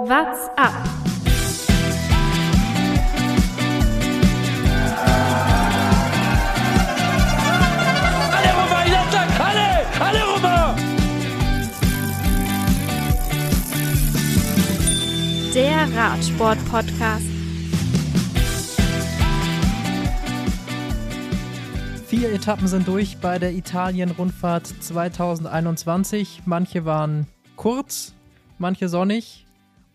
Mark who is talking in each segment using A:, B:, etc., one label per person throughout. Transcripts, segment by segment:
A: What's up?
B: Allez Romain, il attaque Allez Allez Romain
A: Der Radsport-Podcast.
C: Vier Etappen sind durch bei der Italien-Rundfahrt 2021. Manche waren kurz, manche sonnig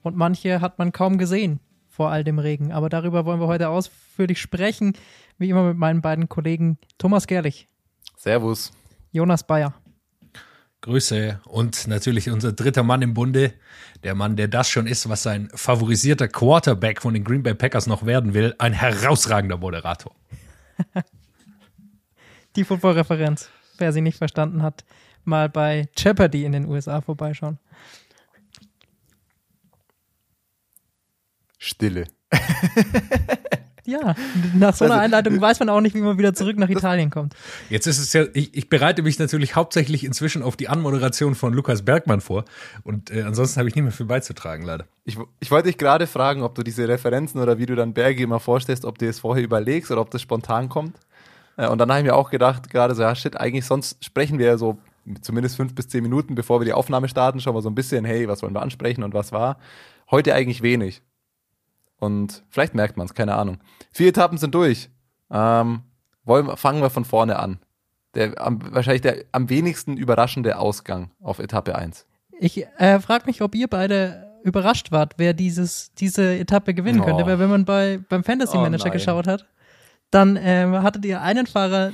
C: und manche hat man kaum gesehen vor all dem Regen. Aber darüber wollen wir heute ausführlich sprechen, wie immer mit meinen beiden Kollegen Thomas Gerlich,
D: Servus.
C: Jonas Bayer.
E: Grüße und natürlich unser dritter Mann im Bunde, der Mann, der das schon ist, was sein favorisierter Quarterback von den Green Bay Packers noch werden will, ein herausragender Moderator.
C: Die Football-Referenz. Wer sie nicht verstanden hat, mal bei Jeopardy in den USA vorbeischauen.
D: Stille.
C: Ja, nach so einer
D: Also,
C: Einleitung weiß man auch nicht, wie man wieder zurück nach Italien kommt.
E: Jetzt ist es ja, ich, ich bereite mich natürlich hauptsächlich inzwischen auf die Anmoderation von Lukas Bergmann vor und äh, ansonsten habe ich nicht mehr viel beizutragen, leider.
D: Ich, ich wollte dich gerade fragen, ob du diese Referenzen oder wie du dann Berge immer vorstellst, ob du es vorher überlegst oder ob das spontan kommt. Äh, Und dann habe ich mir auch gedacht, gerade so, ja shit, eigentlich sonst sprechen wir ja so zumindest fünf bis zehn Minuten, bevor wir die Aufnahme starten, schon mal so ein bisschen, hey, was wollen wir ansprechen und was war. Heute eigentlich wenig. Und vielleicht merkt man es, keine Ahnung. Vier Etappen sind durch. Ähm, wollen, fangen wir von vorne an. Der, am, wahrscheinlich der am wenigsten überraschende Ausgang auf Etappe 1.
C: Ich äh, frage mich, ob ihr beide überrascht wart, wer dieses, diese Etappe gewinnen
D: Oh.
C: könnte. Weil wenn man bei, beim Fantasy
D: Oh
C: Manager
D: nein.
C: geschaut hat, dann ähm, hattet ihr einen Fahrer,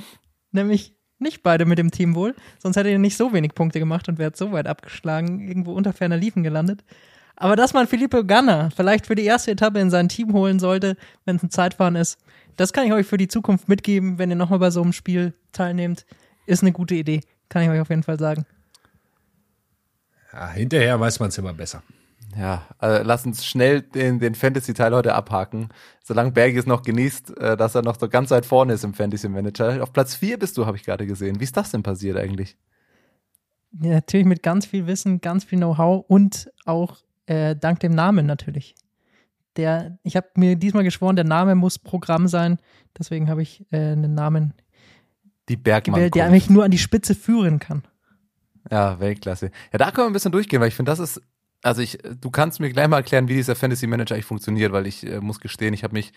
C: nämlich nicht beide mit dem Team wohl, sonst hättet ihr nicht so wenig Punkte gemacht und wärt so weit abgeschlagen, irgendwo unter ferner Liefen gelandet. Aber dass man Filippo Ganna vielleicht für die erste Etappe in sein Team holen sollte, wenn es ein Zeitfahren ist, das kann ich euch für die Zukunft mitgeben, wenn ihr nochmal bei so einem Spiel teilnehmt. Ist eine gute Idee, kann ich euch auf jeden Fall sagen.
E: Ja, hinterher weiß man es immer besser.
D: Ja, also lass uns schnell den, den Fantasy-Teil heute abhaken. Solange Bergi es noch genießt, äh, dass er noch so ganz weit vorne ist im Fantasy-Manager. Auf Platz 4 bist du, habe ich gerade gesehen. Wie ist das denn passiert eigentlich?
C: Ja, natürlich mit ganz viel Wissen, ganz viel Know-how und auch äh, dank dem Namen natürlich. Der, ich habe mir diesmal geschworen, der Name muss Programm sein. Deswegen habe ich äh, einen Namen
D: Die Bergmann.
C: gewählt, der mich nur an die Spitze führen kann.
D: Ja, Weltklasse. Ja, da können wir ein bisschen durchgehen, weil ich finde, das ist, also ich, du kannst mir gleich mal erklären, wie dieser Fantasy Manager eigentlich funktioniert, weil ich äh, muss gestehen, ich habe mich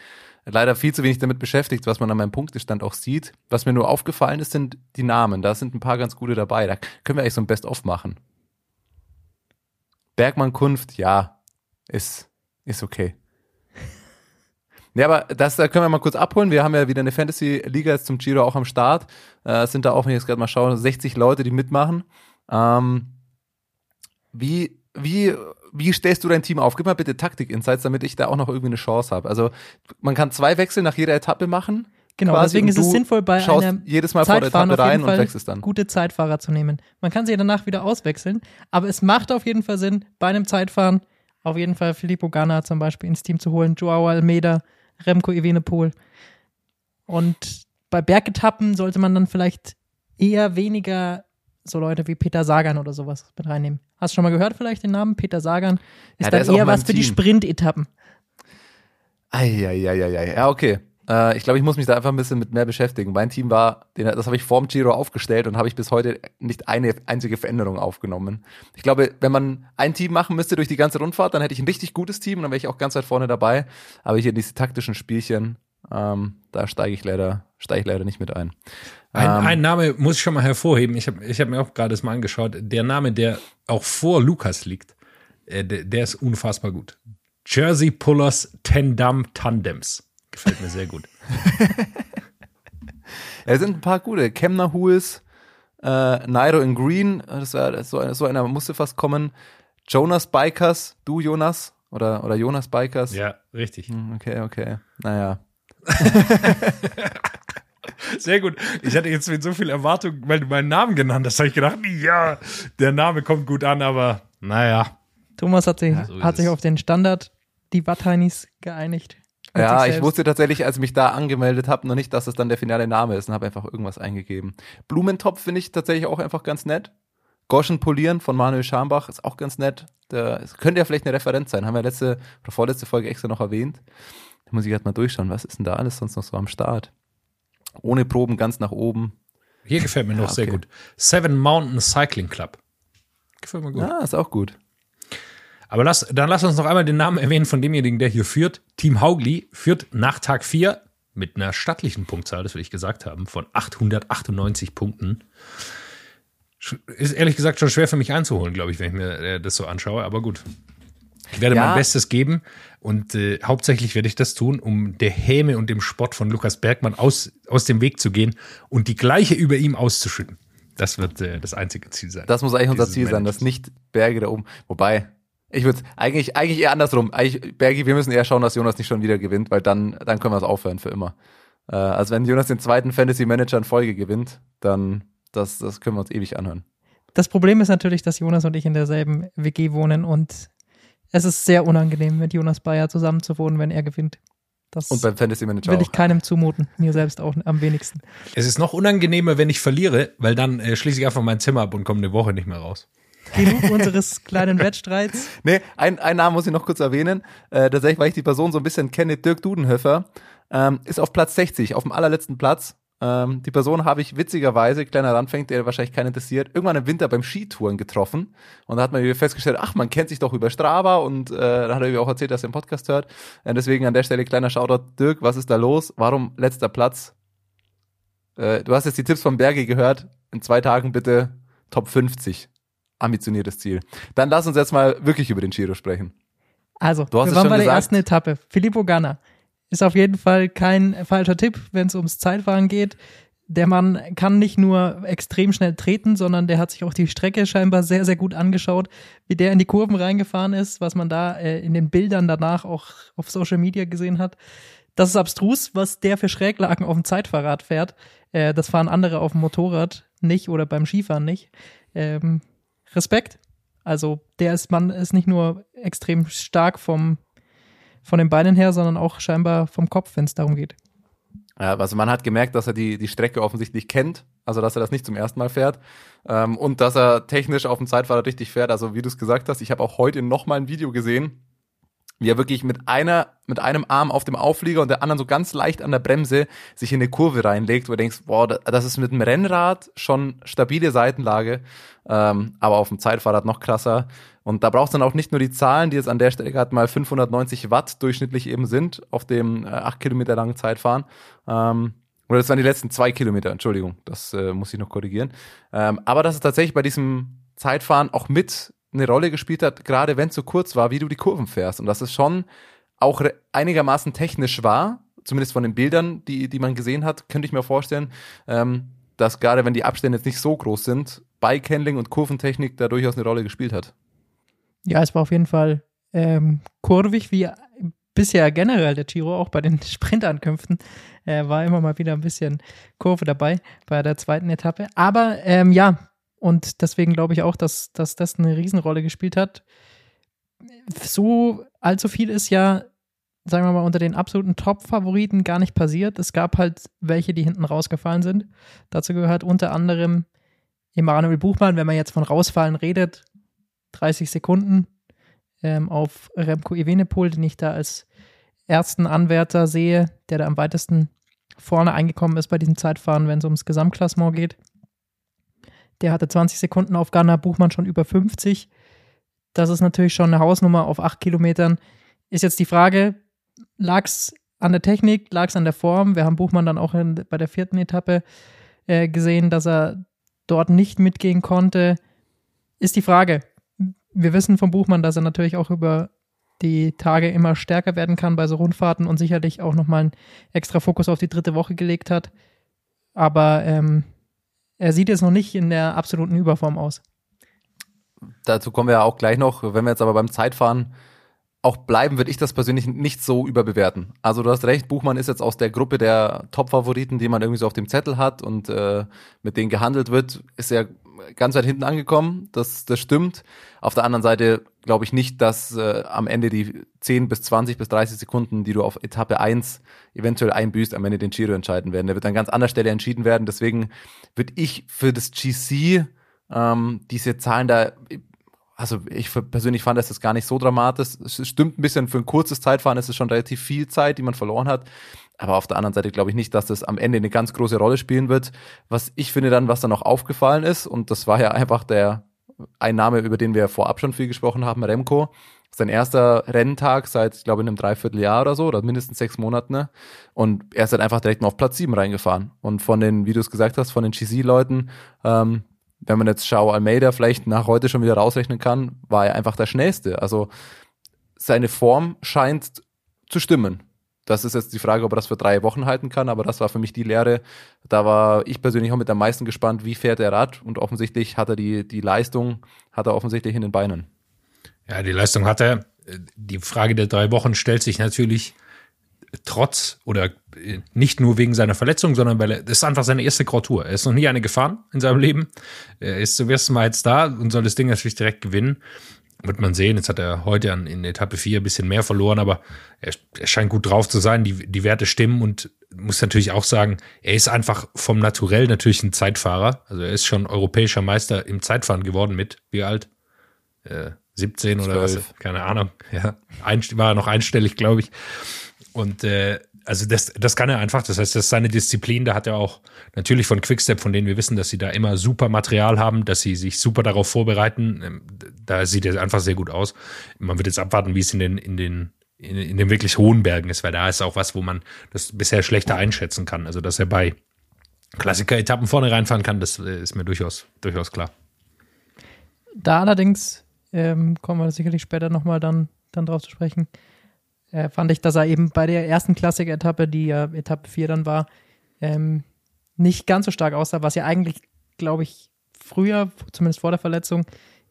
D: leider viel zu wenig damit beschäftigt, was man an meinem Punktestand auch sieht. Was mir nur aufgefallen ist, sind die Namen. Da sind ein paar ganz gute dabei. Da können wir eigentlich so ein Best-of machen. Bergmann Kunft, ja, ist, ist okay. Ja, aber das da können wir mal kurz abholen. Wir haben ja wieder eine Fantasy-Liga jetzt zum Giro auch am Start. Äh, sind da auch, wenn ich jetzt gerade mal schaue, 60 Leute, die mitmachen. Ähm, wie, wie, wie stellst du dein Team auf? Gib mal bitte Taktik-Insights, damit ich da auch noch irgendwie eine Chance habe. Also man kann zwei Wechsel nach jeder Etappe machen.
C: Genau,
D: quasi,
C: deswegen ist es sinnvoll, bei
D: schaust jedes Mal vor der
C: Zeitfahren
D: Etappe
C: auf
D: rein
C: jeden
D: und
C: Fall
D: wechselst dann.
C: gute Zeitfahrer zu nehmen. Man kann sie danach wieder auswechseln, aber es macht auf jeden Fall Sinn, bei einem Zeitfahren auf jeden Fall Filippo Ganna zum Beispiel ins Team zu holen, Joao Almeida, Remco Evenepoel. Und bei Bergetappen sollte man dann vielleicht eher weniger so Leute wie Peter Sagan oder sowas mit reinnehmen. Hast du schon mal gehört vielleicht den Namen? Peter Sagan ist
D: Ja,
C: dann
D: ist
C: eher was für die
D: Team.
C: Sprintetappen.
D: Eieieiei. Ja, okay. Äh, ich glaube, ich muss mich da einfach ein bisschen mit mehr beschäftigen. Mein Team war, das habe ich vorm Giro aufgestellt und habe ich bis heute nicht eine einzige Veränderung aufgenommen. Ich glaube, wenn man ein Team machen müsste durch die ganze Rundfahrt, dann hätte ich ein richtig gutes Team und dann wäre ich auch ganz weit vorne dabei. Aber hier diese taktischen Spielchen, ähm, da steige ich leider, steige ich leider nicht mit ein.
E: Ein,
D: Ähm,
E: ein Name muss ich schon mal hervorheben. Ich habe ich hab mir auch gerade das mal angeschaut. Der Name, der auch vor Lukas liegt, äh, der, der ist unfassbar gut. Jersey Pullers Tandem Tandems. Gefällt mir sehr gut.
D: Ja, es sind ein paar gute. Kemner Huls, äh, Nairo in Green, das war das, so, einer- so einer musste fast kommen. Jonas Bikers, du Jonas oder, oder Jonas Bikers.
E: Ja, richtig.
D: Hm, Okay, okay. Naja.
E: Sehr gut. Ich hatte jetzt mit so viel Erwartung, weil du meinen Namen genannt hast, habe ich gedacht, ja, der Name kommt gut an, aber naja.
C: Thomas hat sich,
E: so ist
C: hat sich auf den Standard, die Watteinis geeinigt.
D: Ja, ich wusste tatsächlich, als ich mich da angemeldet habe, noch nicht, dass es dann der finale Name ist und habe einfach irgendwas eingegeben. Blumentopf finde ich tatsächlich auch einfach ganz nett. Goschen polieren von Manuel Schambach ist auch ganz nett. Der, es könnte ja vielleicht eine Referenz sein. Haben wir letzte oder vorletzte Folge extra noch erwähnt. Da muss ich halt mal durchschauen. Was ist denn da alles sonst noch so am Start? Ohne Proben ganz nach oben.
E: Hier gefällt mir noch
D: Ja,
E: sehr
D: okay.
E: gut. Seven Mountain Cycling Club. Gefällt mir gut.
D: Ja, ist auch gut.
E: Aber lass, dann lass uns noch einmal den Namen erwähnen von demjenigen, der hier führt. Team Haugli führt nach Tag 4 mit einer stattlichen Punktzahl, das will ich gesagt haben, von 898 Punkten. Ist ehrlich gesagt schon schwer für mich einzuholen, glaube ich, wenn ich mir äh, das so anschaue, aber gut. Ich werde
D: Ja.
E: mein Bestes geben und äh, hauptsächlich werde ich das tun, um der Häme und dem Spott von Lukas Bergmann aus, aus dem Weg zu gehen und die gleiche über ihm auszuschütten. Das wird äh, das einzige Ziel sein.
D: Das muss eigentlich unser Ziel sein,
E: Managers.
D: dass nicht Berge da oben. Wobei, ich würde eigentlich, eigentlich eher andersrum. Eigentlich, Bergi, wir müssen eher schauen, dass Jonas nicht schon wieder gewinnt, weil dann, dann können wir es aufhören für immer. Äh, also wenn Jonas den zweiten Fantasy Manager in Folge gewinnt, dann das, das können wir uns ewig anhören.
C: Das Problem ist natürlich, dass Jonas und ich in derselben WG wohnen und es ist sehr unangenehm, mit Jonas Bayer zusammen zu wohnen, wenn er gewinnt. Das
D: Und beim Fantasy Manager
C: will
D: auch.
C: ich keinem zumuten, mir selbst auch am wenigsten.
E: Es ist noch unangenehmer, wenn ich verliere, weil dann äh, schließe ich einfach mein Zimmer ab und komme eine Woche nicht mehr raus.
C: Genug unseres kleinen Wettstreits.
D: Nee, ein, ein Namen muss ich noch kurz erwähnen. Äh, tatsächlich, weil ich die Person so ein bisschen kenne, Dirk Dudenhöfer, ähm, ist auf Platz 60, auf dem allerletzten Platz. Ähm, die Person habe ich witzigerweise, kleiner Randfängt, der wahrscheinlich keinen interessiert, irgendwann im Winter beim Skitouren getroffen. Und da hat man irgendwie festgestellt, ach, man kennt sich doch über Strava und äh, da hat er irgendwie auch erzählt, dass er einen Podcast hört. Äh, deswegen an der Stelle kleiner Shoutout. Dirk, was ist da los? Warum letzter Platz? Äh, du hast jetzt die Tipps von Berge gehört. In zwei Tagen bitte Top 50. Ambitioniertes Ziel. Dann lass uns jetzt mal wirklich über den Giro sprechen.
C: Also,
D: Du hast
C: wir waren bei der
D: gesagt.
C: ersten Etappe. Filippo Ganna ist auf jeden Fall kein falscher Tipp, wenn es ums Zeitfahren geht. Der Mann kann nicht nur extrem schnell treten, sondern der hat sich auch die Strecke scheinbar sehr, sehr gut angeschaut, wie der in die Kurven reingefahren ist, was man da äh, in den Bildern danach auch auf Social Media gesehen hat. Das ist abstrus, was der für Schräglagen auf dem Zeitfahrrad fährt. Äh, das fahren andere auf dem Motorrad nicht oder beim Skifahren nicht. Ähm, Respekt. Also der ist, Mann ist nicht nur extrem stark vom, von den Beinen her, sondern auch scheinbar vom Kopf, wenn es darum geht.
D: Also man hat gemerkt, dass er die, die Strecke offensichtlich kennt, also dass er das nicht zum ersten Mal fährt ähm, und dass er technisch auf dem Zeitfahrrad richtig fährt. Also wie du es gesagt hast, ich habe auch heute noch mal ein Video gesehen, wie er wirklich mit einer, mit einem Arm auf dem Auflieger und der anderen so ganz leicht an der Bremse sich in eine Kurve reinlegt, wo du denkst, boah, da- das ist mit dem Rennrad schon stabile Seitenlage, ähm, aber auf dem Zeitfahrrad noch krasser. Und da brauchst du dann auch nicht nur die Zahlen, die jetzt an der Stelle gerade mal 590 Watt durchschnittlich eben sind, auf dem äh, acht Kilometer langen Zeitfahren. Ähm, oder das waren die letzten zwei Kilometer, Entschuldigung, das äh, muss ich noch korrigieren. Ähm, aber dass es tatsächlich bei diesem Zeitfahren auch mit eine Rolle gespielt hat, gerade wenn es so kurz war, wie du die Kurven fährst. Und dass es schon auch einigermaßen technisch war, zumindest von den Bildern, die, die man gesehen hat, könnte ich mir vorstellen, ähm, dass gerade wenn die Abstände jetzt nicht so groß sind, Bike-Handling und Kurventechnik da durchaus eine Rolle gespielt hat.
C: Ja, es war auf jeden Fall ähm, kurvig, wie bisher generell der Giro, auch bei den Sprintankünften, äh, war immer mal wieder ein bisschen Kurve dabei bei der zweiten Etappe. Aber ähm, ja, und deswegen glaube ich auch, dass, dass das eine Riesenrolle gespielt hat. So allzu viel ist ja, sagen wir mal, unter den absoluten Top-Favoriten gar nicht passiert. Es gab halt welche, die hinten rausgefallen sind. Dazu gehört unter anderem Emanuel Buchmann, wenn man jetzt von rausfallen redet, 30 Sekunden ähm, auf Remco Evenepoel, den ich da als ersten Anwärter sehe, der da am weitesten vorne eingekommen ist bei diesem Zeitfahren, wenn es ums Gesamtklassement geht. Der hatte 20 Sekunden auf Ghana, Buchmann schon über 50. Das ist natürlich schon eine Hausnummer auf 8 Kilometern. Ist jetzt die Frage, lag es an der Technik, lag es an der Form? Wir haben Buchmann dann auch in, bei der vierten Etappe äh, gesehen, dass er dort nicht mitgehen konnte. Ist die Frage. Wir wissen vom Buchmann, dass er natürlich auch über die Tage immer stärker werden kann bei so Rundfahrten und sicherlich auch nochmal einen extra Fokus auf die dritte Woche gelegt hat. Aber ähm, er sieht jetzt noch nicht in der absoluten Überform aus.
D: Dazu kommen wir ja auch gleich noch. Wenn wir jetzt aber beim Zeitfahren auch bleiben, würde ich das persönlich nicht so überbewerten. Also du hast recht, Buchmann ist jetzt aus der Gruppe der Top-Favoriten, die man irgendwie so auf dem Zettel hat und äh, mit denen gehandelt wird, ist er ganz weit hinten angekommen. Das, das stimmt. Auf der anderen Seite glaube ich nicht, dass äh, am Ende die 10 bis 20 bis 30 Sekunden, die du auf Etappe 1 eventuell einbüßt, am Ende den Giro entscheiden werden. Der wird an ganz anderer Stelle entschieden werden. Deswegen würde ich für das GC Ähm, diese Zahlen da, also ich persönlich fand das jetzt gar nicht so dramatisch. Es stimmt ein bisschen, für ein kurzes Zeitfahren ist es schon relativ viel Zeit, die man verloren hat. Aber auf der anderen Seite glaube ich nicht, dass das am Ende eine ganz große Rolle spielen wird. Was ich finde dann, was dann noch aufgefallen ist, und das war ja einfach der ein Name, über den wir vorab schon viel gesprochen haben, Remco. Sein erster Renntag seit, ich glaube, in einem Dreivierteljahr oder so, oder mindestens sechs Monaten. Ne? Und er ist halt einfach direkt mal auf Platz sieben reingefahren. Und von den, wie du es gesagt hast, von den GC-Leuten, ähm, wenn man jetzt Schau Almeida vielleicht nach heute schon wieder rausrechnen kann, war er einfach der Schnellste. Also seine Form scheint zu stimmen. Das ist jetzt die Frage, ob er das für drei Wochen halten kann, aber das war für mich die Lehre. Da war ich persönlich auch mit am meisten gespannt, wie fährt er Rad und offensichtlich hat er die, die Leistung, hat er offensichtlich in den Beinen.
E: Ja, die Leistung hat er. Die Frage der drei Wochen stellt sich natürlich trotz oder nicht nur wegen seiner Verletzung, sondern weil er, das ist einfach seine erste Grand Er ist noch nie eine gefahren in seinem Leben. Er ist zum ersten Mal jetzt da und soll das Ding natürlich direkt gewinnen wird man sehen. Jetzt hat er heute an, in Etappe 4 ein bisschen mehr verloren, aber er, er scheint gut drauf zu sein. Die, die Werte stimmen und muss natürlich auch sagen, er ist einfach vom Naturell natürlich ein Zeitfahrer. Also er ist schon europäischer Meister im Zeitfahren geworden mit, wie alt? Äh, 17 oder 12. was? Keine Ahnung. Ja, ein, war er noch einstellig, glaube ich. Und äh, also das, das kann er einfach. Das heißt, das ist seine Disziplin. Da hat er auch natürlich von Quickstep, von denen wir wissen, dass sie da immer super Material haben, dass sie sich super darauf vorbereiten. Ähm, da sieht er einfach sehr gut aus. Man wird jetzt abwarten, wie es in den, in den, in, in den wirklich hohen Bergen ist, weil da ist auch was, wo man das bisher schlechter einschätzen kann. Also, dass er bei Klassiker-Etappen vorne reinfahren kann, das äh, ist mir durchaus, durchaus klar.
C: Da allerdings ähm, kommen wir sicherlich später nochmal dann, dann drauf zu sprechen äh, fand ich, dass er eben bei der ersten Klassik-Etappe, die ja Etappe 4 dann war, ähm, nicht ganz so stark aussah, was ja eigentlich, glaube ich, früher, zumindest vor der Verletzung,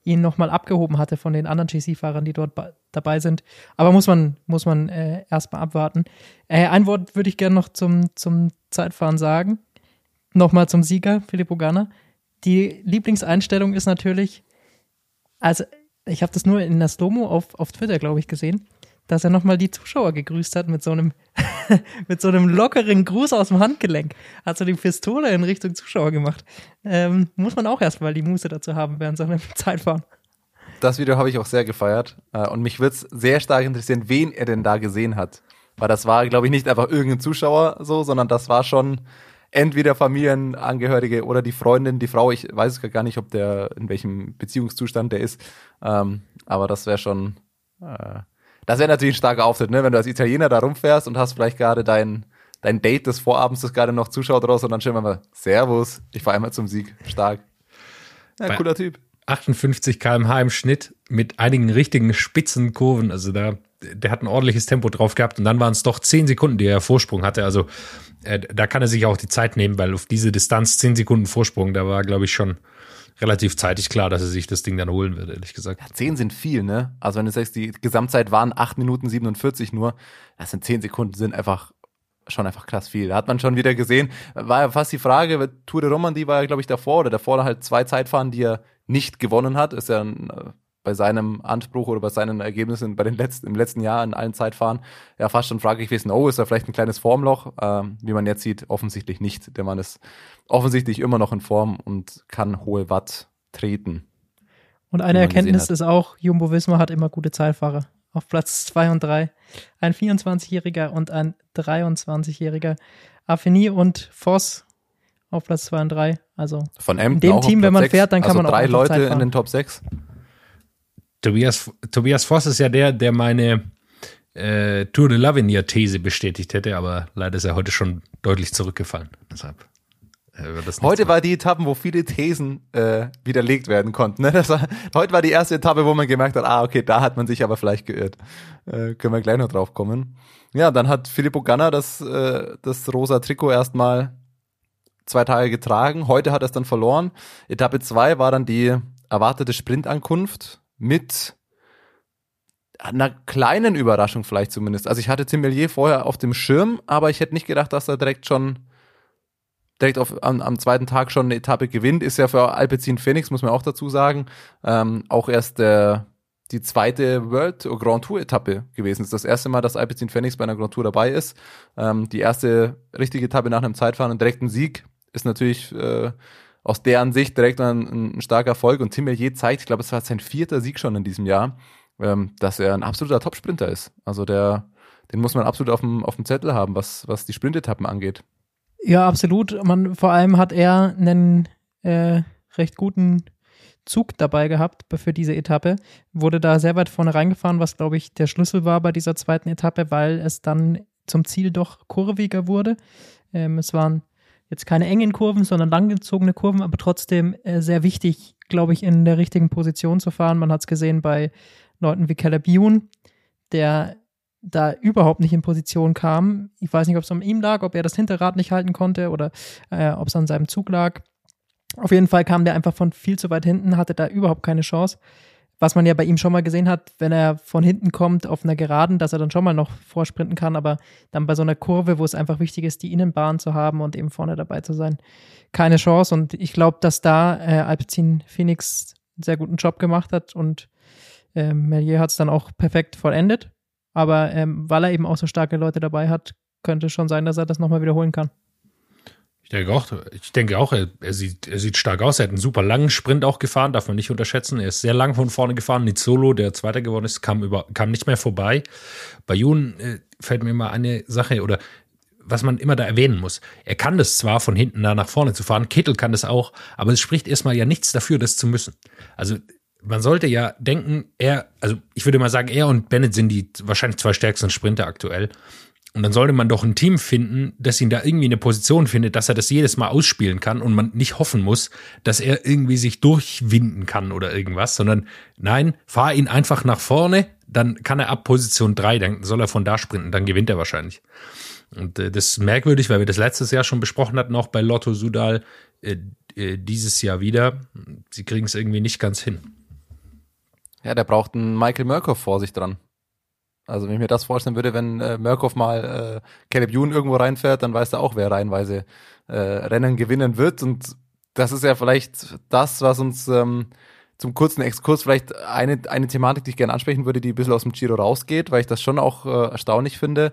C: ihn nochmal abgehoben hatte von den anderen GC-Fahrern, die dort dabei sind. Aber muss man, muss man äh, erstmal abwarten. Äh, ein Wort würde ich gerne noch zum, zum Zeitfahren sagen. Nochmal zum Sieger, Filippo Ganna. Die Lieblingseinstellung ist natürlich, also ich habe das nur in der Slomo auf, auf Twitter, glaube ich, gesehen dass er nochmal die Zuschauer gegrüßt hat mit so einem, mit so einem lockeren Gruß aus dem Handgelenk. Hat so die Pistole in Richtung Zuschauer gemacht. Ähm, muss man auch erstmal die Muße dazu haben während so einem Zeitfahren.
D: Das Video habe ich auch sehr gefeiert. Äh, und mich würde es sehr stark interessieren, wen er denn da gesehen hat. Weil das war, glaube ich, nicht einfach irgendein Zuschauer so, sondern das war schon entweder Familienangehörige oder die Freundin, die Frau. Ich weiß gar nicht, ob der in welchem Beziehungszustand der ist. Ähm, aber das wäre schon äh, das wäre natürlich ein starker Auftritt, ne? Wenn du als Italiener da rumfährst und hast vielleicht gerade dein, dein Date des Vorabends, das gerade noch zuschaut raus und dann wir mal, Servus, ich fahre einmal zum Sieg. Stark. Ja,
E: Bei
D: cooler Typ.
E: 58 km/h im Schnitt mit einigen richtigen spitzen Kurven. Also da, der hat ein ordentliches Tempo drauf gehabt und dann waren es doch 10 Sekunden, die er Vorsprung hatte. Also äh, da kann er sich auch die Zeit nehmen, weil auf diese Distanz 10 Sekunden Vorsprung, da war, glaube ich, schon relativ zeitig klar, dass er sich das Ding dann holen wird, ehrlich gesagt.
D: Ja, zehn sind viel, ne? Also wenn du sagst, die Gesamtzeit waren 8 Minuten 47 nur, das sind 10 Sekunden, sind einfach schon einfach krass viel. Da hat man schon wieder gesehen, war ja fast die Frage, Tour de Romandie war ja, glaube ich, davor oder davor halt zwei Zeitfahren, die er nicht gewonnen hat. Ist ja ein, äh, bei seinem Anspruch oder bei seinen Ergebnissen bei den letzten, im letzten Jahr in allen Zeitfahren ja fast schon fraglich gewesen, oh, ist da vielleicht ein kleines Formloch? Ähm, wie man jetzt sieht, offensichtlich nicht. Der Mann ist offensichtlich immer noch in Form und kann hohe Watt treten.
C: Und eine Erkenntnis ist auch, Jumbo Wismar hat immer gute Zeitfahrer. Auf Platz 2 und 3. Ein 24-Jähriger und ein 23-Jähriger. Affini und Voss auf Platz 2 und 3. Also
D: Von in
C: dem Team, wenn man 6. fährt, dann kann
D: also
C: man
D: auch drei Leute in den Top 6.
E: Tobias, Tobias Voss ist ja der, der meine äh, Tour de l'Avenir-These bestätigt hätte, aber leider ist er heute schon deutlich zurückgefallen. Deshalb.
D: Äh, heute war die Etappe, wo viele Thesen äh, widerlegt werden konnten. Ne? War, heute war die erste Etappe, wo man gemerkt hat, ah, okay, da hat man sich aber vielleicht geirrt. Äh, können wir gleich noch drauf kommen. Ja, dann hat Filippo Ganna das, äh, das rosa Trikot erstmal zwei Tage getragen. Heute hat er es dann verloren. Etappe zwei war dann die erwartete Sprintankunft mit einer kleinen Überraschung vielleicht zumindest. Also ich hatte Tim Millier vorher auf dem Schirm, aber ich hätte nicht gedacht, dass er direkt schon direkt auf, am, am zweiten Tag schon eine Etappe gewinnt. Ist ja für Alpecin Phoenix, muss man auch dazu sagen, ähm, auch erst der die zweite World Grand Tour Etappe gewesen. Ist das erste Mal, dass Alpecin Phoenix bei einer Grand Tour dabei ist. Ähm, die erste richtige Etappe nach einem Zeitfahren und direkten Sieg ist natürlich äh, aus deren Sicht direkt ein, ein starker Erfolg. Und Tim Mellier zeigt, ich glaube, es war sein vierter Sieg schon in diesem Jahr, ähm, dass er ein absoluter Top-Sprinter ist. Also der, den muss man absolut auf dem, auf dem Zettel haben, was, was die Sprintetappen angeht.
C: Ja, absolut. Man, vor allem hat er einen äh, recht guten Zug dabei gehabt für diese Etappe. Wurde da sehr weit vorne reingefahren, was, glaube ich, der Schlüssel war bei dieser zweiten Etappe, weil es dann zum Ziel doch kurviger wurde. Ähm, es waren jetzt keine engen Kurven, sondern langgezogene Kurven, aber trotzdem äh, sehr wichtig, glaube ich, in der richtigen Position zu fahren. Man hat es gesehen bei Leuten wie Caleb Ewan, der da überhaupt nicht in Position kam. Ich weiß nicht, ob es an ihm lag, ob er das Hinterrad nicht halten konnte oder äh, ob es an seinem Zug lag. Auf jeden Fall kam der einfach von viel zu weit hinten, hatte da überhaupt keine Chance. Was man ja bei ihm schon mal gesehen hat, wenn er von hinten kommt auf einer Geraden, dass er dann schon mal noch vorsprinten kann, aber dann bei so einer Kurve, wo es einfach wichtig ist, die Innenbahn zu haben und eben vorne dabei zu sein, keine Chance. Und ich glaube, dass da äh, Alpecin Phoenix einen sehr guten Job gemacht hat und äh, Melier hat es dann auch perfekt vollendet. Aber ähm, weil er eben auch so starke Leute dabei hat, könnte schon sein, dass er das nochmal wiederholen kann.
E: Denke auch, ich denke auch er, er, sieht, er sieht stark aus. Er hat einen super langen Sprint auch gefahren, darf man nicht unterschätzen. Er ist sehr lang von vorne gefahren. Nicht Solo, der Zweiter geworden ist, kam, über, kam nicht mehr vorbei. Bei Jun äh, fällt mir mal eine Sache oder was man immer da erwähnen muss. Er kann das zwar von hinten da nach vorne zu fahren, Kittel kann das auch, aber es spricht erstmal ja nichts dafür, das zu müssen. Also man sollte ja denken, er, also ich würde mal sagen, er und Bennett sind die wahrscheinlich zwei stärksten Sprinter aktuell. Und dann sollte man doch ein Team finden, das ihn da irgendwie eine Position findet, dass er das jedes Mal ausspielen kann und man nicht hoffen muss, dass er irgendwie sich durchwinden kann oder irgendwas, sondern nein, fahr ihn einfach nach vorne, dann kann er ab Position drei, dann soll er von da sprinten, dann gewinnt er wahrscheinlich. Und äh, das ist merkwürdig, weil wir das letztes Jahr schon besprochen hatten, auch bei Lotto Sudal, äh, äh, dieses Jahr wieder. Sie kriegen es irgendwie nicht ganz hin.
D: Ja, der braucht einen Michael Murkoff vor sich dran. Also wenn ich mir das vorstellen würde, wenn äh, Murkoff mal äh, Caleb Ewan irgendwo reinfährt, dann weiß er auch, wer reihenweise äh, Rennen gewinnen wird. Und das ist ja vielleicht das, was uns ähm, zum kurzen Exkurs vielleicht eine, eine Thematik, die ich gerne ansprechen würde, die ein bisschen aus dem Giro rausgeht, weil ich das schon auch äh, erstaunlich finde.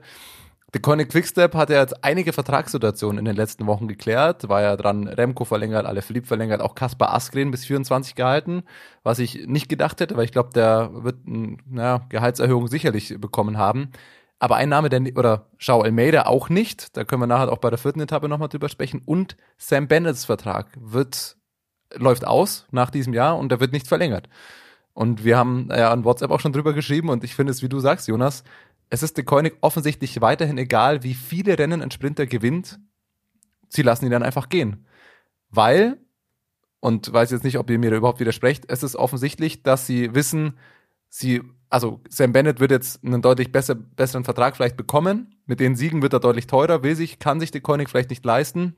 D: Der Koenig Quickstep hat ja jetzt einige Vertragssituationen in den letzten Wochen geklärt. War ja dran, Remco verlängert, alle Philipp verlängert, auch Kaspar Askren bis 24 gehalten, was ich nicht gedacht hätte, weil ich glaube, der wird eine Gehaltserhöhung sicherlich bekommen haben. Aber ein Name, der, oder Schau Almeida auch nicht, da können wir nachher auch bei der vierten Etappe nochmal drüber sprechen. Und Sam Bennetts Vertrag wird, läuft aus nach diesem Jahr und der wird nicht verlängert. Und wir haben ja an WhatsApp auch schon drüber geschrieben und ich finde es, wie du sagst, Jonas, es ist De offensichtlich weiterhin egal, wie viele Rennen ein Sprinter gewinnt. Sie lassen ihn dann einfach gehen. Weil, und weiß jetzt nicht, ob ihr mir überhaupt widersprecht, es ist offensichtlich, dass sie wissen, sie, also Sam Bennett wird jetzt einen deutlich besser, besseren Vertrag vielleicht bekommen. Mit den Siegen wird er deutlich teurer, will sich, kann sich De vielleicht nicht leisten.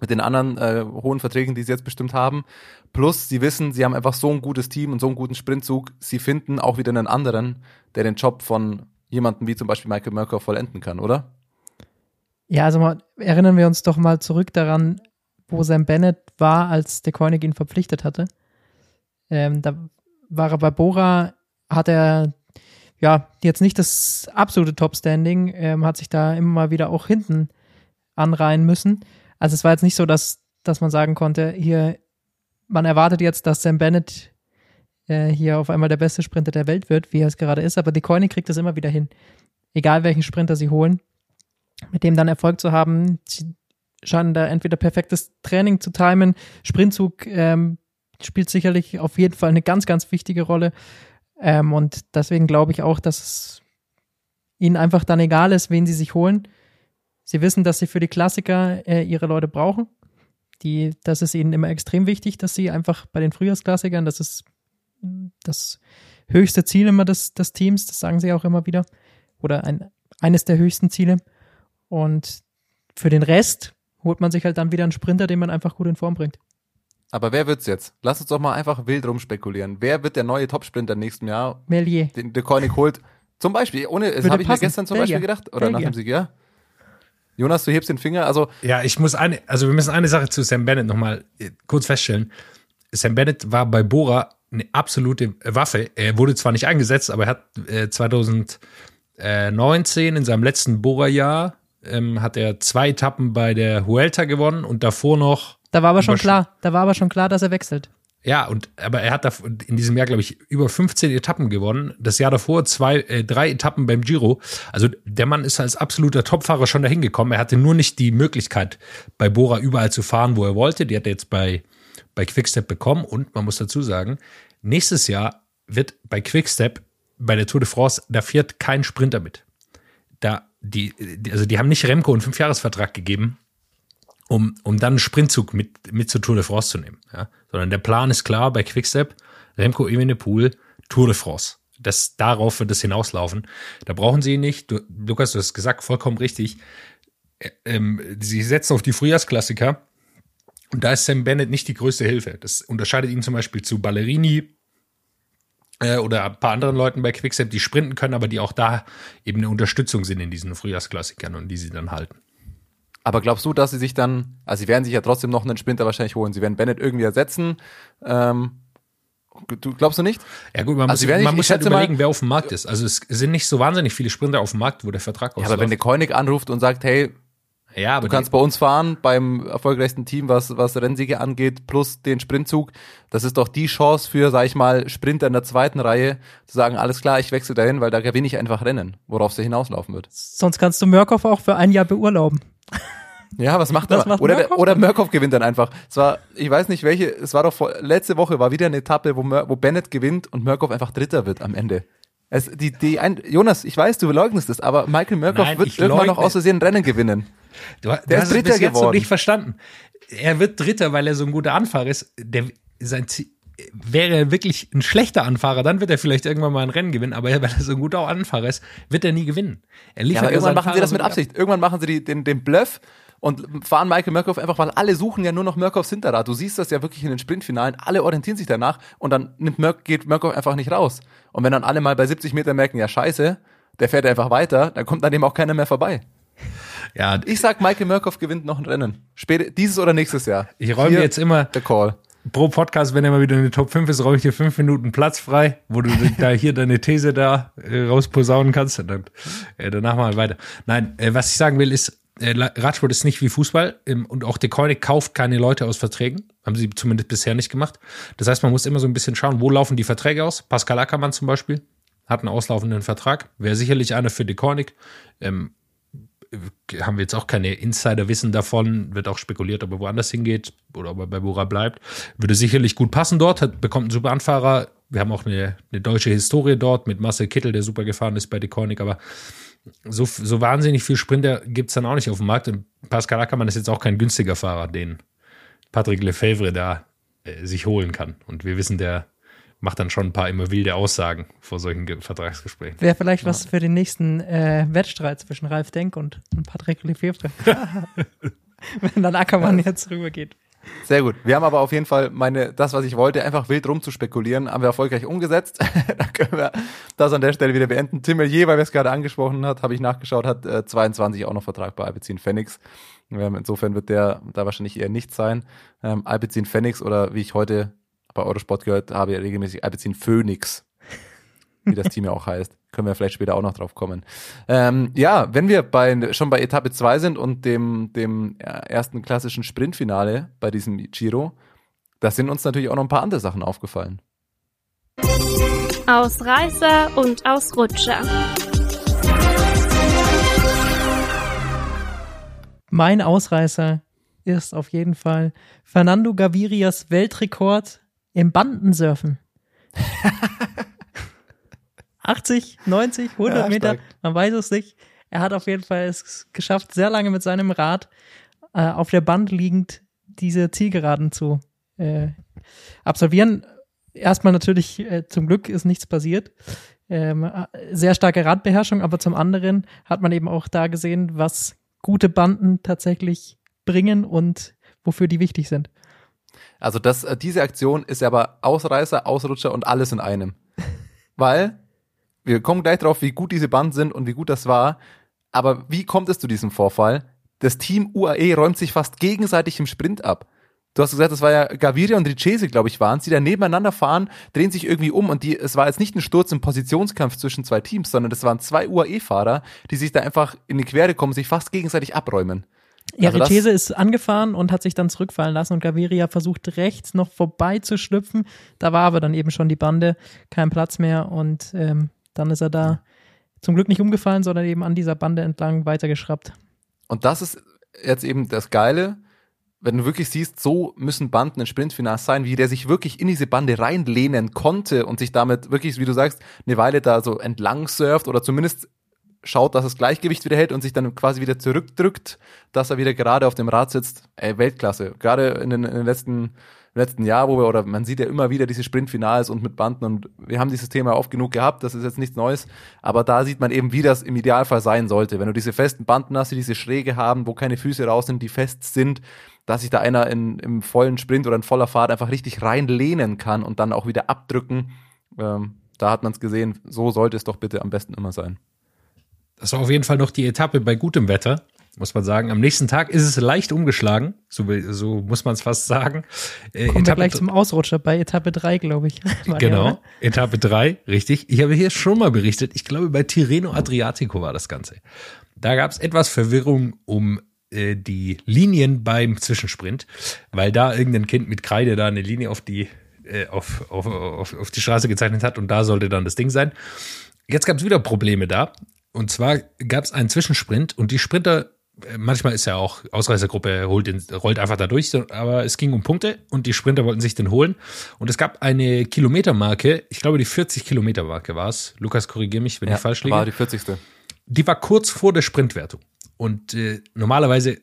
D: Mit den anderen äh, hohen Verträgen, die sie jetzt bestimmt haben. Plus, sie wissen, sie haben einfach so ein gutes Team und so einen guten Sprintzug. Sie finden auch wieder einen anderen, der den Job von jemanden wie zum Beispiel Michael Merker vollenden kann, oder?
C: Ja, also mal, erinnern wir uns doch mal zurück daran, wo Sam Bennett war, als der Koenig ihn verpflichtet hatte. Ähm, da war er bei Bora, hat er ja jetzt nicht das absolute Top-Standing, ähm, hat sich da immer mal wieder auch hinten anreihen müssen. Also es war jetzt nicht so, dass, dass man sagen konnte, hier, man erwartet jetzt, dass Sam Bennett äh, hier auf einmal der beste Sprinter der Welt wird, wie er es gerade ist. Aber die Coini kriegt das immer wieder hin. Egal welchen Sprinter sie holen, mit dem dann Erfolg zu haben. Sie scheinen da entweder perfektes Training zu timen. Sprintzug ähm, spielt sicherlich auf jeden Fall eine ganz, ganz wichtige Rolle. Ähm, und deswegen glaube ich auch, dass es ihnen einfach dann egal ist, wen sie sich holen. Sie wissen, dass sie für die Klassiker äh, ihre Leute brauchen. Die, das ist ihnen immer extrem wichtig, dass sie einfach bei den Frühjahrsklassikern, das ist das höchste Ziel immer des, des Teams, das sagen sie auch immer wieder. Oder ein, eines der höchsten Ziele. Und für den Rest holt man sich halt dann wieder einen Sprinter, den man einfach gut in Form bringt.
D: Aber wer wird's jetzt? Lass uns doch mal einfach wild rumspekulieren. Wer wird der neue Topsprinter im nächsten Jahr?
C: Melier.
D: Den der Koenig holt. Zum Beispiel, ohne, das habe ich mir gestern zum
C: Belgier.
D: Beispiel gedacht. Oder nach
C: Belgier.
D: dem Sieg, ja? Jonas, du hebst den Finger. Also,
E: Ja, ich muss eine, also wir müssen eine Sache zu Sam Bennett nochmal äh, kurz feststellen. Sam Bennett war bei Bora eine absolute Waffe. Er wurde zwar nicht eingesetzt, aber er hat äh, 2019 in seinem letzten Bora-Jahr ähm, hat er zwei Etappen bei der Huelta gewonnen und davor noch
C: Da war aber schon klar, da war aber schon klar, dass er wechselt.
E: Ja, und aber er hat in diesem Jahr, glaube ich, über 15 Etappen gewonnen. Das Jahr davor zwei, äh, drei Etappen beim Giro. Also der Mann ist als absoluter Topfahrer schon dahin gekommen. Er hatte nur nicht die Möglichkeit, bei Bora überall zu fahren, wo er wollte. Die hat er jetzt bei, bei Quickstep bekommen. Und man muss dazu sagen, nächstes Jahr wird bei Quickstep bei der Tour de France, da fährt kein Sprinter mit. Da, die, also die haben nicht Remco einen Fünfjahresvertrag gegeben, um, um dann einen Sprintzug mit, mit zur Tour de France zu nehmen. Ja? Sondern der Plan ist klar bei Quickstep, Remco Evenepoel, Tour de France. Das, darauf wird es hinauslaufen. Da brauchen sie ihn nicht. Du, Lukas, du hast gesagt, vollkommen richtig. Ähm, sie setzen auf die Frühjahrsklassiker. Und da ist Sam Bennett nicht die größte Hilfe. Das unterscheidet ihn zum Beispiel zu Ballerini äh, oder ein paar anderen Leuten bei Quickstep, die sprinten können, aber die auch da eben eine Unterstützung sind in diesen Frühjahrsklassikern und die sie dann halten.
D: Aber glaubst du, dass sie sich dann, also sie werden sich ja trotzdem noch einen Sprinter wahrscheinlich holen. Sie werden Bennett irgendwie ersetzen. Ähm, du glaubst du nicht?
E: Ja gut, man
D: Also
E: muss, man
D: ich-
E: muss halt
D: schätze mal-
E: überlegen, wer auf dem Markt ist. Also es sind nicht so wahnsinnig viele Sprinter auf dem Markt, wo der Vertrag
D: Ja,
E: ausläuft.
D: aber wenn der Koenig anruft und sagt, hey,
E: ja, aber
D: du kannst bei uns fahren, beim erfolgreichsten Team, was, was Rennsiege angeht, plus den Sprintzug, das ist doch die Chance für, sag ich mal, Sprinter in der zweiten Reihe, zu sagen, alles klar, ich wechsle dahin, weil da gewinne ich einfach Rennen, worauf ja hinauslaufen wird.
C: Sonst kannst du Murkoff auch für ein Jahr beurlauben.
D: Ja, was macht er? oder,
C: Murkoff?
D: oder Murkoff gewinnt dann einfach. Es war, ich weiß nicht welche, es war doch vor, letzte Woche war wieder eine Etappe, wo, Mur, wo Bennett gewinnt und Murkoff einfach Dritter wird am Ende. Es, die, die ein, Jonas, ich weiß, du leugnest es, aber Michael Murkoff
E: Nein,
D: wird irgendwann noch aus Versehen Rennen gewinnen.
E: du, du
D: der
E: hast
D: ist
E: es
D: Dritter
E: bis jetzt noch
D: geworden.
E: nicht verstanden. Er wird Dritter, weil er so ein guter Anfahrer ist. Der, sein Ziel, wäre er wirklich ein schlechter Anfahrer, dann wird er vielleicht irgendwann mal ein Rennen gewinnen, aber weil er so ein guter Anfahrer ist, wird er nie gewinnen. Er
D: Ja,
E: liefert
D: aber
E: ja
D: irgendwann
E: seinen
D: machen sie das mit Absicht. Irgendwann machen sie die, den, den Bluff und fahren Michael Murkoff einfach, weil alle suchen ja nur noch Murkoffs Hinterrad. Du siehst das ja wirklich in den Sprintfinalen. Alle orientieren sich danach und dann nimmt Murk, geht Murkoff einfach nicht raus. Und wenn dann alle mal bei 70 Meter merken, ja scheiße, der fährt einfach weiter, dann kommt an dem auch keiner mehr vorbei.
E: Ja,
D: Ich sag, Michael Murkoff gewinnt noch ein Rennen. Später, dieses oder nächstes Jahr.
E: ich räume jetzt immer
D: Der Call.
E: pro Podcast, wenn er mal wieder in die Top 5 ist, räume ich dir fünf Minuten Platz frei, wo du da hier deine These da äh, rausposaunen kannst und dann äh, danach mal weiter. Nein, äh, was ich sagen will, ist, Radsport ist nicht wie Fußball ähm, und auch der Koenig kauft keine Leute aus Verträgen. Haben sie zumindest bisher nicht gemacht. Das heißt, man muss immer so ein bisschen schauen, wo laufen die Verträge aus. Pascal Ackermann zum Beispiel hat einen auslaufenden Vertrag. Wäre sicherlich einer für die Koenig. Ähm, haben wir jetzt auch keine Insider-Wissen davon, wird auch spekuliert, ob er woanders hingeht oder ob er bei Bora bleibt. Würde sicherlich gut passen dort, hat, bekommt einen super Anfahrer. Wir haben auch eine, eine deutsche Historie dort mit Marcel Kittel, der super gefahren ist bei Deconic, aber so, so wahnsinnig viel Sprinter gibt's dann auch nicht auf dem Markt. Und Pascal Ackermann ist jetzt auch kein günstiger Fahrer, den Patrick Lefebvre da äh, sich holen kann. Und wir wissen, der macht dann schon ein paar immer wilde Aussagen vor solchen Ge Vertragsgesprächen.
C: Wäre vielleicht was für den nächsten äh, Wettstreit zwischen Ralf Denk und, und Patrick Lefebvre. Wenn dann Ackermann jetzt rübergeht.
D: Sehr gut. Wir haben aber auf jeden Fall meine, das, was ich wollte, einfach wild rum zu spekulieren, haben wir erfolgreich umgesetzt. Dann können wir das an der Stelle wieder beenden. Tim Melier, weil wir es gerade angesprochen hat, habe ich nachgeschaut, hat äh, 22 auch noch Vertrag bei Alpecin Phoenix. Ähm, insofern wird der da wahrscheinlich eher nicht sein. Ähm, Alpecin Phoenix oder wie ich heute bei Eurosport gehört habe, regelmäßig Alpecin Phoenix, wie das Team ja auch heißt. Können wir vielleicht später auch noch drauf kommen. Ähm, ja, wenn wir bei, schon bei Etappe 2 sind und dem, dem ersten klassischen Sprintfinale bei diesem Giro, da sind uns natürlich auch noch ein paar andere Sachen aufgefallen.
A: Ausreißer und Ausrutscher.
C: Mein Ausreißer ist auf jeden Fall Fernando Gavirias Weltrekord im Bandensurfen. 80, 90, 100
D: Ja,
C: Meter, man weiß es nicht. Er hat auf jeden Fall es geschafft, sehr lange mit seinem Rad äh, auf der Band liegend diese Zielgeraden zu äh, absolvieren. Erstmal natürlich, äh, zum Glück ist nichts passiert. Ähm, äh, sehr starke Radbeherrschung, aber zum anderen hat man eben auch da gesehen, was gute Banden tatsächlich bringen und wofür die wichtig sind.
D: Also das, äh, diese Aktion ist ja aber Ausreißer, Ausrutscher und alles in einem. Weil, wir kommen gleich drauf, wie gut diese Band sind und wie gut das war. Aber wie kommt es zu diesem Vorfall? Das Team UAE räumt sich fast gegenseitig im Sprint ab. Du hast gesagt, das war ja Gaviria und Richese, glaube ich, waren es, die da nebeneinander fahren, drehen sich irgendwie um und die, es war jetzt nicht ein Sturz im Positionskampf zwischen zwei Teams, sondern das waren zwei UAE-Fahrer, die sich da einfach in die Quere kommen, sich fast gegenseitig abräumen.
C: Ja,
D: Also
C: Ritese ist angefahren und hat sich dann zurückfallen lassen und Gaviria versucht rechts noch vorbei zu schlüpfen. Da war aber dann eben schon die Bande, kein Platz mehr und ähm, dann ist er da zum Glück nicht umgefallen, sondern eben an dieser Bande entlang weitergeschraubt.
D: Und das ist jetzt eben das Geile, wenn du wirklich siehst, so müssen Banden in Sprintfinals sein, wie der sich wirklich in diese Bande reinlehnen konnte und sich damit wirklich, wie du sagst, eine Weile da so entlang surft oder zumindest schaut, dass das Gleichgewicht wieder hält und sich dann quasi wieder zurückdrückt, dass er wieder gerade auf dem Rad sitzt. Ey, Weltklasse. Gerade in den, in den letzten, letzten Jahr, wo wir, oder man sieht ja immer wieder diese Sprintfinals und mit Banden und wir haben dieses Thema oft genug gehabt, das ist jetzt nichts Neues, aber da sieht man eben, wie das im Idealfall sein sollte. Wenn du diese festen Banden hast, die diese Schräge haben, wo keine Füße raus sind, die fest sind, dass sich da einer in, im vollen Sprint oder in voller Fahrt einfach richtig reinlehnen kann und dann auch wieder abdrücken. Ähm, da hat man es gesehen, so sollte es doch bitte am besten immer sein.
E: Das war auf jeden Fall noch die Etappe bei gutem Wetter, muss man sagen. Am nächsten Tag ist es leicht umgeschlagen, so, so muss man es fast sagen. Äh,
C: Kommen wir
E: Etappe
C: gleich zum Ausrutscher bei Etappe 3, glaube ich.
E: Genau,
C: oder?
E: Etappe 3, richtig. Ich habe hier schon mal berichtet, ich glaube bei Tirreno Adriatico war das Ganze. Da gab es etwas Verwirrung um äh, die Linien beim Zwischensprint, weil da irgendein Kind mit Kreide da eine Linie auf die, äh, auf, auf, auf, auf die Straße gezeichnet hat und da sollte dann das Ding sein. Jetzt gab es wieder Probleme da. Und zwar gab es einen Zwischensprint und die Sprinter, manchmal ist ja auch Ausreißergruppe, holt den, rollt einfach da durch, aber es ging um Punkte und die Sprinter wollten sich den holen. Und es gab eine Kilometermarke, ich glaube die 40 Kilometer Marke war es. Lukas, korrigier mich, wenn ich falsch liege
D: war die 40.
E: die war kurz vor der Sprintwertung. Und äh, normalerweise äh,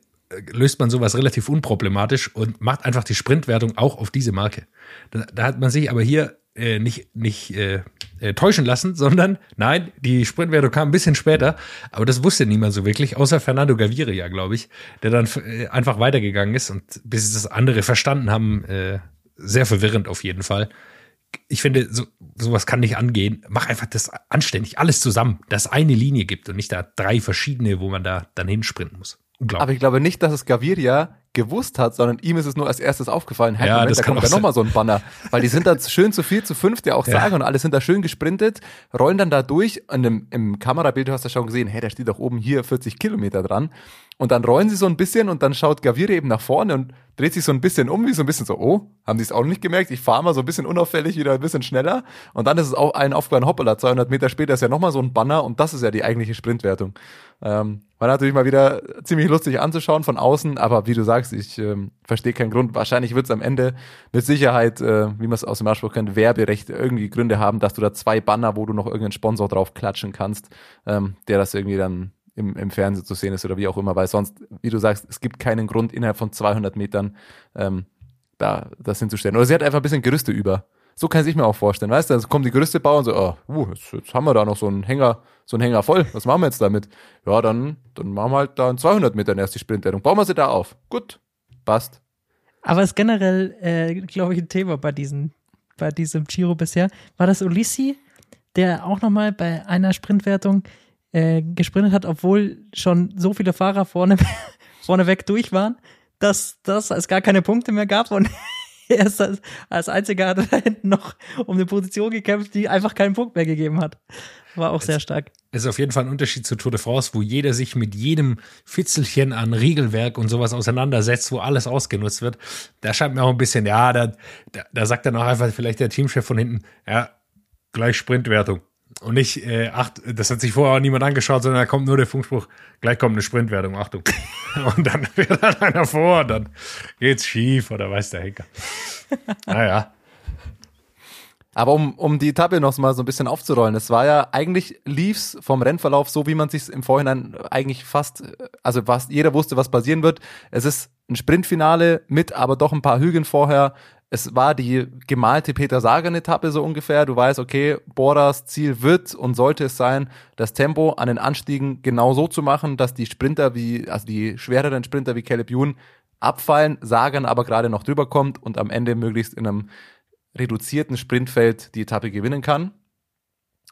E: löst man sowas relativ unproblematisch und macht einfach die Sprintwertung auch auf diese Marke. Da, da hat man sich aber hier äh, nicht, nicht äh, äh, täuschen lassen, sondern nein, die Sprintwertung kam ein bisschen später, aber das wusste niemand so wirklich, außer Fernando Gaviria, glaube ich, der dann äh, einfach weitergegangen ist und bis das andere verstanden haben, äh, sehr verwirrend auf jeden Fall ich finde, so, sowas kann nicht angehen. Mach einfach das anständig, alles zusammen, dass eine Linie gibt und nicht da drei verschiedene, wo man da dann hinsprinten muss.
D: Aber ich glaube nicht, dass es Gaviria gewusst hat, sondern ihm ist es nur als erstes aufgefallen. Hey,
E: Ja,
D: Moment,
E: das
D: da
E: kann
D: kommt ja nochmal so ein Banner. Weil die sind da schön zu viel, zu fünft ja auch
E: Ja.
D: sagen und alle sind da schön gesprintet, rollen dann da durch und im, im Kamerabild hast du schon gesehen, hey, da steht doch oben hier 40 Kilometer dran. Und dann rollen sie so ein bisschen und dann schaut Gaviria eben nach vorne und dreht sich so ein bisschen um, wie so ein bisschen so, oh, haben die es auch nicht gemerkt? Ich fahre mal so ein bisschen unauffällig wieder ein bisschen schneller. Und dann ist es auch ein aufgefallen, hoppala, 200 Meter später ist ja nochmal so ein Banner und das ist ja die eigentliche Sprintwertung. Ähm, war natürlich mal wieder ziemlich lustig anzuschauen von außen, aber wie du sagst, ich ähm, verstehe keinen Grund. Wahrscheinlich wird es am Ende mit Sicherheit, äh, wie man es aus dem Anspruch kennt, Werberecht irgendwie Gründe haben, dass du da zwei Banner, wo du noch irgendeinen Sponsor drauf klatschen kannst, ähm, der das irgendwie dann im, im Fernsehen zu sehen ist oder wie auch immer, weil sonst, wie du sagst, es gibt keinen Grund innerhalb von 200 Metern ähm, da das hinzustellen. Oder sie hat einfach ein bisschen Gerüste über. So kann ich mir auch vorstellen, weißt du? Dann kommen die Gerüste bauen und so, oh, uh, jetzt, jetzt haben wir da noch so einen Hänger, so einen Hänger voll. Was machen wir jetzt damit? Ja, dann, dann machen wir halt da in 200 Metern erst die Sprintwertung. Bauen wir sie da auf. Gut, passt.
C: Aber es ist generell, äh, glaube ich, ein Thema bei, diesen, bei diesem Giro bisher. War das Ulissi, der auch nochmal bei einer Sprintwertung äh, gesprintet hat, obwohl schon so viele Fahrer vorne, vorneweg durch waren, dass, dass es gar keine Punkte mehr gab und er ist als, als einziger hat er da hinten noch um eine Position gekämpft, die einfach keinen Punkt mehr gegeben hat. War auch sehr stark.
E: Es ist auf jeden Fall ein Unterschied zu Tour de France, wo jeder sich mit jedem Fitzelchen an Regelwerk und sowas auseinandersetzt, wo alles ausgenutzt wird. Da scheint mir auch ein bisschen, ja, da, da, da sagt dann auch einfach vielleicht der Teamchef von hinten, ja, gleich Sprintwertung. Und nicht, äh, acht, das hat sich vorher auch niemand angeschaut, sondern da kommt nur der Funkspruch, gleich kommt eine Sprintwertung, Achtung. Und dann fährt dann einer vor und dann geht's schief oder weiß der Henker. Naja.
D: Aber um, um die Etappe noch mal so ein bisschen aufzurollen, es war ja, eigentlich lief's vom Rennverlauf so, wie man sich im Vorhinein eigentlich fast, also was, jeder wusste, was passieren wird. Es ist ein Sprintfinale mit aber doch ein paar Hügeln vorher. Es war die gemalte Peter Sagan-Etappe so ungefähr. Du weißt, okay, Boras Ziel wird und sollte es sein, das Tempo an den Anstiegen genau so zu machen, dass die Sprinter wie, also die schwereren Sprinter wie Caleb Ewan abfallen, Sagan aber gerade noch drüber kommt und am Ende möglichst in einem reduzierten Sprintfeld die Etappe gewinnen kann.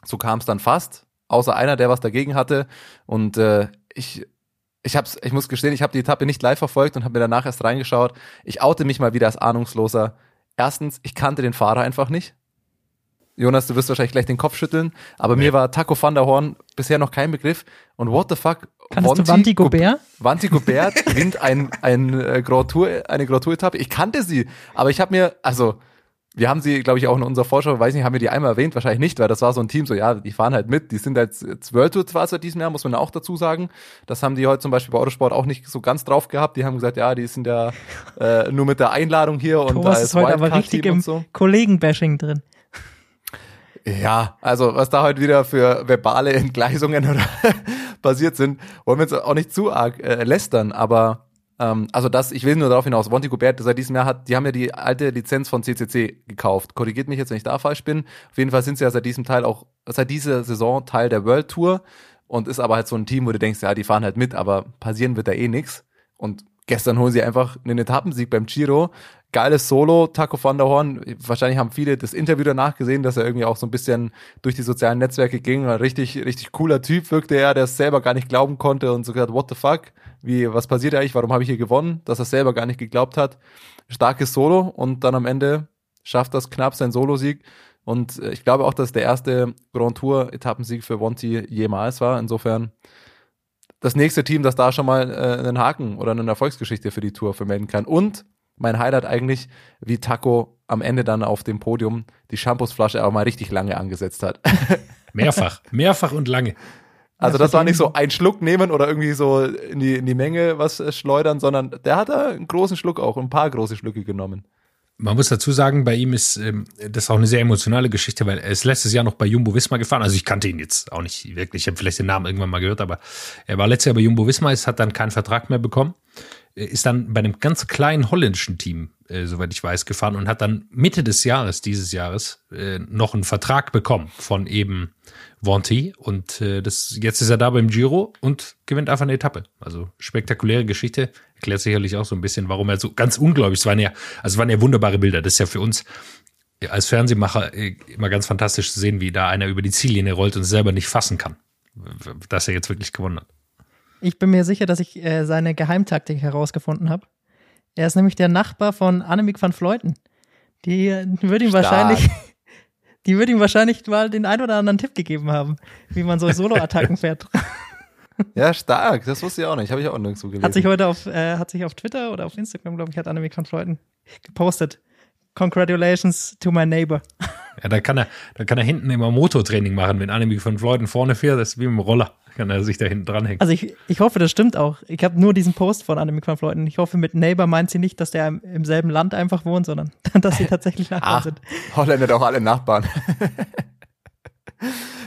D: So kam es dann fast, außer einer, der was dagegen hatte. Und äh, ich, ich, hab's, ich muss gestehen, ich habe die Etappe nicht live verfolgt und habe mir danach erst reingeschaut. Ich oute mich mal wieder als Ahnungsloser. Erstens, ich kannte den Fahrer einfach nicht. Jonas, du wirst wahrscheinlich gleich den Kopf schütteln, aber mir war Taco van der Horn bisher noch kein Begriff. Und what the fuck,
C: Kannst du Wanti Gobert?
D: Wanti Gobert gewinnt ein, ein, äh, Grand Tour, eine Grand Tour-Etappe. Ich kannte sie, aber ich habe mir, also wir haben sie, glaube ich, auch in unserer Vorschau, weiß nicht, haben wir die einmal erwähnt, wahrscheinlich nicht, weil das war so ein Team, so ja, die fahren halt mit, die sind jetzt World Tour zwar seit diesem Jahr, muss man auch dazu sagen. Das haben die heute zum Beispiel bei Autosport auch nicht so ganz drauf gehabt. Die haben gesagt, ja, die sind ja äh, nur mit der Einladung hier und
C: Thomas
D: da
C: ist heute aber richtig im
D: so.
C: Kollegen-Bashing drin.
D: Ja, also was da heute wieder für verbale Entgleisungen oder passiert sind, wollen wir jetzt auch nicht zu arg äh, lästern, aber ähm, also das, ich will nur darauf hinaus, Monty Gobert seit diesem Jahr hat, die haben ja die alte Lizenz von CCC gekauft. Korrigiert mich jetzt, wenn ich da falsch bin. Auf jeden Fall sind sie ja seit diesem Teil auch, seit dieser Saison Teil der World Tour und ist aber halt so ein Team, wo du denkst, ja, die fahren halt mit, aber passieren wird da eh nix. Und gestern holen sie einfach einen Etappensieg beim Giro. Geiles Solo, Taco van der Horn. Wahrscheinlich haben viele das Interview danach gesehen, dass er irgendwie auch so ein bisschen durch die sozialen Netzwerke ging. Ein richtig, richtig cooler Typ wirkte er, der es selber gar nicht glauben konnte und so gesagt, what the fuck? Wie, was passiert eigentlich? Warum habe ich hier gewonnen? Dass er selber gar nicht geglaubt hat. Starkes Solo und dann am Ende schafft das knapp sein Solosieg. Und äh, ich glaube auch, dass der erste Grand Tour Etappensieg für Monty jemals war. Insofern das nächste Team, das da schon mal äh, einen Haken oder eine Erfolgsgeschichte für die Tour vermelden kann. Und mein Highlight eigentlich, wie Taco am Ende dann auf dem Podium die Shampoosflasche auch mal richtig lange angesetzt hat.
E: Mehrfach, mehrfach und lange.
D: Also das war nicht so ein Schluck nehmen oder irgendwie so in die, in die Menge was äh, schleudern, sondern der hat da einen großen Schluck auch, ein paar große Schlücke genommen.
E: Man muss dazu sagen, bei ihm ist ähm, das auch eine sehr emotionale Geschichte, weil er ist letztes Jahr noch bei Jumbo Wismar gefahren. Also ich kannte ihn jetzt auch nicht wirklich. Ich habe vielleicht den Namen irgendwann mal gehört, aber er war letztes Jahr bei Jumbo Wismar, ist, hat dann keinen Vertrag mehr bekommen ist dann bei einem ganz kleinen holländischen Team, äh, soweit ich weiß, gefahren und hat dann Mitte des Jahres, dieses Jahres, äh, noch einen Vertrag bekommen von eben Vonti. Und äh, das, jetzt ist er da beim Giro und gewinnt einfach eine Etappe. Also spektakuläre Geschichte. Erklärt sicherlich auch so ein bisschen, warum er so ganz ungläubig ist. Es waren ja, also es waren ja wunderbare Bilder. Das ist ja für uns als Fernsehmacher äh, immer ganz fantastisch zu sehen, wie da einer über die Ziellinie rollt und selber nicht fassen kann, dass er jetzt wirklich gewonnen hat.
C: Ich bin mir sicher, dass ich äh, seine Geheimtaktik herausgefunden habe. Er ist nämlich der Nachbar von Annemiek van Fleuten. Die äh, würde ihm Stark. wahrscheinlich, die würde ihm wahrscheinlich mal den ein oder anderen Tipp gegeben haben, wie man so Solo-Attacken fährt.
D: Ja, stark. Das wusste ich auch nicht. Habe ich auch nirgendwo gelesen.
C: Hat sich heute auf, äh, hat sich auf Twitter oder auf Instagram, glaube ich, hat Annemiek van Fleuten gepostet. Congratulations to my neighbor.
E: Ja, da kann er, da kann er hinten immer Motortraining machen, wenn Annemiek van Fleuten vorne fährt, das ist wie mit dem Roller kann er sich da hinten dranhängen.
C: Also ich, ich hoffe, das stimmt auch. Ich habe nur diesen Post von Annemiek van Fleuten. Ich hoffe, mit Neighbor meint sie nicht, dass der im, im selben Land einfach wohnt, sondern dass sie tatsächlich Nachbarn
D: Ach,
C: sind.
D: Holländer doch alle Nachbarn.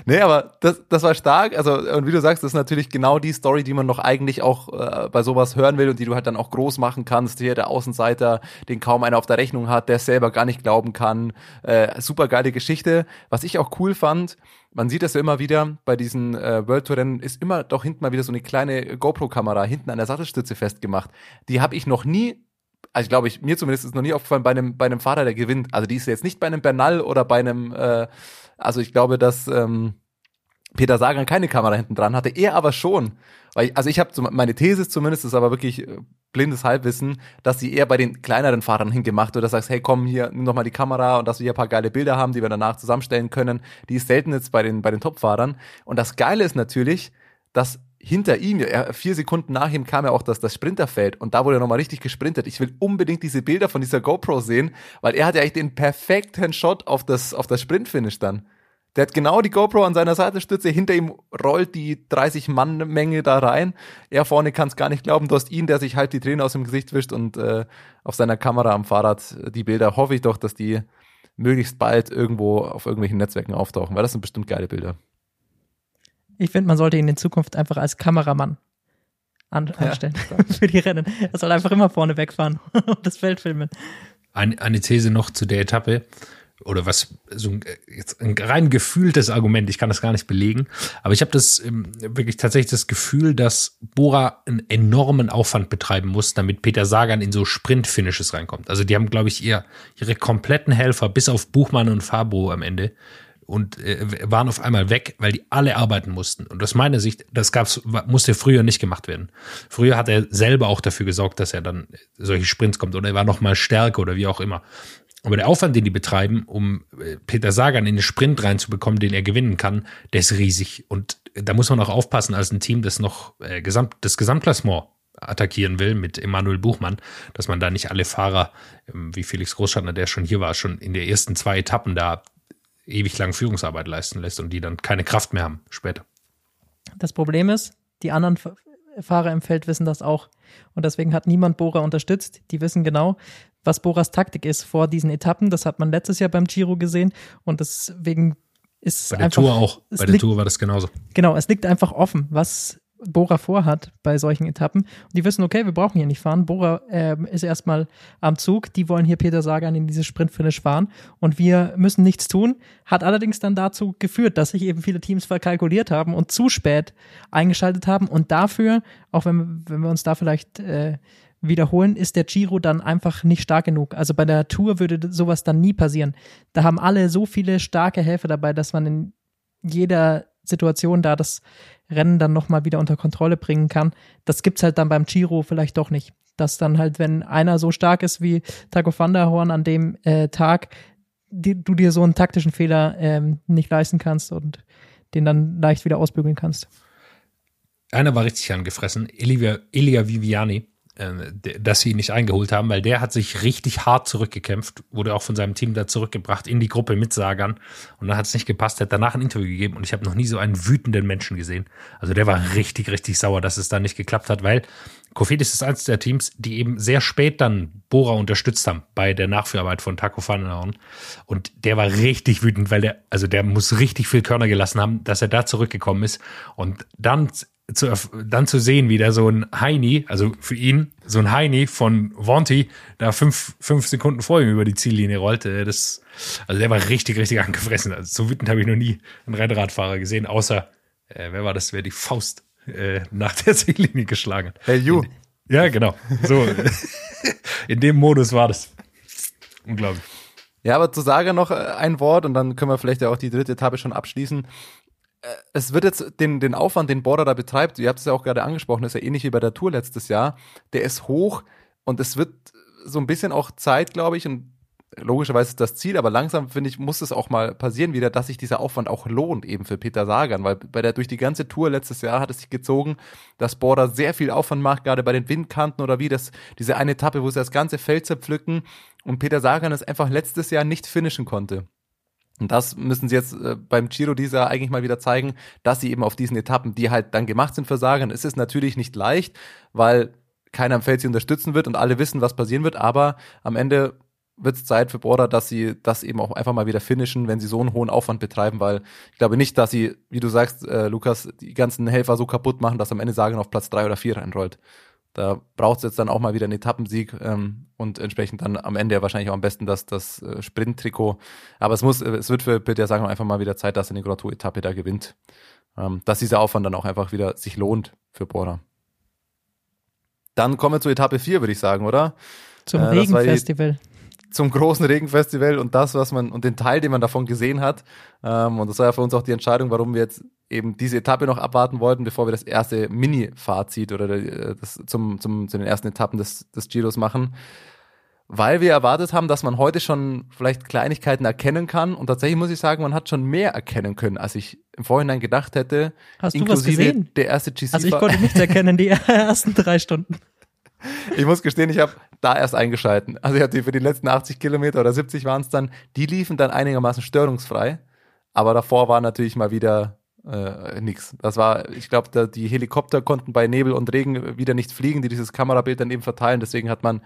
D: Nee, aber das, das war stark. Also, und wie du sagst, das ist natürlich genau die Story, die man noch eigentlich auch äh, bei sowas hören will und die du halt dann auch groß machen kannst. Hier der Außenseiter, den kaum einer auf der Rechnung hat, der selber gar nicht glauben kann. Äh, super geile Geschichte. Was ich auch cool fand, man sieht das ja immer wieder bei diesen äh, World Tour Rennen, ist immer doch hinten mal wieder so eine kleine GoPro-Kamera hinten an der Sattelstütze festgemacht. Die habe ich noch nie also ich glaube, ich, mir zumindest ist noch nie aufgefallen bei einem, bei einem Fahrer, der gewinnt. Also die ist jetzt nicht bei einem Bernal oder bei einem, äh, also ich glaube, dass ähm, Peter Sagan keine Kamera hinten dran hatte, er aber schon. Weil, also ich habe meine These zumindest, ist aber wirklich äh, blindes Halbwissen, dass sie eher bei den kleineren Fahrern hingemacht oder sagst, hey komm hier, nimm doch mal die Kamera und dass wir hier ein paar geile Bilder haben, die wir danach zusammenstellen können. Die ist selten jetzt bei den, bei den Top-Fahrern. Und das Geile ist natürlich, dass hinter ihm, er, vier Sekunden nach ihm kam ja auch das, das Sprinterfeld und da wurde er nochmal richtig gesprintet. Ich will unbedingt diese Bilder von dieser GoPro sehen, weil er hat ja eigentlich den perfekten Shot auf das, auf das Sprintfinish dann. Der hat genau die GoPro an seiner Seitenstütze, hinter ihm rollt die 30-Mann-Menge da rein. Er vorne kann es gar nicht glauben, du hast ihn, der sich halt die Tränen aus dem Gesicht wischt und äh, auf seiner Kamera am Fahrrad die Bilder. Hoffe ich doch, dass die möglichst bald irgendwo auf irgendwelchen Netzwerken auftauchen, weil das sind bestimmt geile Bilder.
C: Ich finde, man sollte ihn in Zukunft einfach als Kameramann an anstellen ja, für die Rennen. Er soll einfach immer vorne wegfahren und das Feld filmen.
E: Eine, eine These noch zu der Etappe oder was so ein, jetzt ein rein gefühltes Argument, ich kann das gar nicht belegen, aber ich habe das ähm, wirklich tatsächlich das Gefühl, dass Bora einen enormen Aufwand betreiben muss, damit Peter Sagan in so Sprint-Finishes reinkommt. Also die haben, glaube ich, ihr, ihre kompletten Helfer bis auf Buchmann und Fabro am Ende und äh, waren auf einmal weg, weil die alle arbeiten mussten. Und aus meiner Sicht, das gab's, musste früher nicht gemacht werden. Früher hat er selber auch dafür gesorgt, dass er dann solche Sprints kommt oder er war noch mal stärker oder wie auch immer. Aber der Aufwand, den die betreiben, um äh, Peter Sagan in den Sprint reinzubekommen, den er gewinnen kann, der ist riesig. Und da muss man auch aufpassen als ein Team, das noch äh, Gesamt, das Gesamtklassement attackieren will mit Emanuel Buchmann, dass man da nicht alle Fahrer, ähm, wie Felix Großschartner, der schon hier war, schon in der ersten zwei Etappen da ewig lang Führungsarbeit leisten lässt und die dann keine Kraft mehr haben später.
C: Das Problem ist, die anderen Fahrer im Feld wissen das auch. Und deswegen hat niemand Bora unterstützt. Die wissen genau, was Boras Taktik ist vor diesen Etappen. Das hat man letztes Jahr beim Giro gesehen. Und deswegen ist
E: Bei der
C: einfach,
E: Tour auch. Bei der
C: liegt,
E: Tour war das genauso.
C: Genau, es liegt einfach offen, was Bora vorhat bei solchen Etappen. Und die wissen, okay, wir brauchen hier nicht fahren. Bora ähm, ist erstmal am Zug. Die wollen hier Peter Sagan in dieses Sprintfinish fahren. Und wir müssen nichts tun. Hat allerdings dann dazu geführt, dass sich eben viele Teams verkalkuliert haben und zu spät eingeschaltet haben. Und dafür, auch wenn, wenn wir uns da vielleicht äh, wiederholen, ist der Giro dann einfach nicht stark genug. Also bei der Tour würde sowas dann nie passieren. Da haben alle so viele starke Helfer dabei, dass man in jeder Situation da das Rennen dann nochmal wieder unter Kontrolle bringen kann. Das gibt's halt dann beim Giro vielleicht doch nicht. Dass dann halt, wenn einer so stark ist wie Taco van der Horn an dem äh, Tag, die, du dir so einen taktischen Fehler ähm, nicht leisten kannst und den dann leicht wieder ausbügeln kannst.
E: Einer war richtig angefressen, Elia, Elia Viviani, dass sie ihn nicht eingeholt haben, weil der hat sich richtig hart zurückgekämpft, wurde auch von seinem Team da zurückgebracht in die Gruppe mit Sagern und dann hat es nicht gepasst, er hat danach ein Interview gegeben und ich habe noch nie so einen wütenden Menschen gesehen. Also der war richtig, richtig sauer, dass es da nicht geklappt hat, weil Kofidis ist eines der Teams, die eben sehr spät dann Bora unterstützt haben bei der Nachführarbeit von Taco van der Horn. Und der war richtig wütend, weil der, also der muss richtig viel Körner gelassen haben, dass er da zurückgekommen ist. Und dann zu, dann zu sehen, wie da so ein Heini, also für ihn, so ein Heini von Vonti, da fünf, fünf Sekunden vor ihm über die Ziellinie rollte, das, also der war richtig, richtig angefressen. Also so wütend habe ich noch nie einen Rennradfahrer gesehen, außer, äh, wer war das, wer die Faust äh, nach der Ziellinie geschlagen hat.
D: Hey, you.
E: Ja, genau. So, in dem Modus war das. Unglaublich.
D: Ja, aber zu Saga noch äh, ein Wort und dann können wir vielleicht ja auch die dritte Etappe schon abschließen. Es wird jetzt den, den Aufwand, den Border da betreibt, ihr habt es ja auch gerade angesprochen, ist ja ähnlich wie bei der Tour letztes Jahr, der ist hoch und es wird so ein bisschen auch Zeit, glaube ich, und logischerweise ist das Ziel, aber langsam, finde ich, muss es auch mal passieren wieder, dass sich dieser Aufwand auch lohnt, eben für Peter Sagan, weil bei der, durch die ganze Tour letztes Jahr hat es sich gezogen, dass Border sehr viel Aufwand macht, gerade bei den Windkanten oder wie, das, diese eine Etappe, wo sie das ganze Feld zerpflücken und Peter Sagan es einfach letztes Jahr nicht finishen konnte. Und das müssen sie jetzt äh, beim Giro dieser eigentlich mal wieder zeigen, dass sie eben auf diesen Etappen, die halt dann gemacht sind für es ist natürlich nicht leicht, weil keiner am Feld sie unterstützen wird und alle wissen, was passieren wird, aber am Ende wird es Zeit für Border, dass sie das eben auch einfach mal wieder finishen, wenn sie so einen hohen Aufwand betreiben, weil ich glaube nicht, dass sie, wie du sagst, äh, Lukas, die ganzen Helfer so kaputt machen, dass am Ende Sagan auf Platz drei oder vier reinrollt. Da braucht es jetzt dann auch mal wieder einen Etappensieg ähm, und entsprechend dann am Ende ja wahrscheinlich auch am besten das, das äh, Sprint-Trikot. Aber es muss, äh, es wird für Peter Sagan einfach mal wieder Zeit, dass er eine Grand Tour-Etappe da gewinnt. Ähm, dass dieser Aufwand dann auch einfach wieder sich lohnt für Bora. Dann kommen wir zur Etappe 4, würde ich sagen, oder?
C: Zum
D: Äh,
C: Regenfestival.
D: zum großen Regenfestival und das, was man und den Teil, den man davon gesehen hat. Ähm, und das war ja für uns auch die Entscheidung, warum wir jetzt eben diese Etappe noch abwarten wollten, bevor wir das erste Mini-Fazit oder äh, das zum, zum, zu den ersten Etappen des, des Giros machen. Weil wir erwartet haben, dass man heute schon vielleicht Kleinigkeiten erkennen kann. Und tatsächlich muss ich sagen, man hat schon mehr erkennen können, als ich im Vorhinein gedacht hätte.
C: Hast du was
D: Inklusive
C: gesehen?
D: Der erste GC
C: Also ich konnte nichts erkennen die ersten drei Stunden.
D: Ich muss gestehen, ich habe da erst eingeschalten. Also ich hatte für die letzten 80 Kilometer oder 70 waren es dann, die liefen dann einigermaßen störungsfrei. Aber davor war natürlich mal wieder äh, nix. Das war, ich glaube, die Helikopter konnten bei Nebel und Regen wieder nicht fliegen, die dieses Kamerabild dann eben verteilen. Deswegen hat man,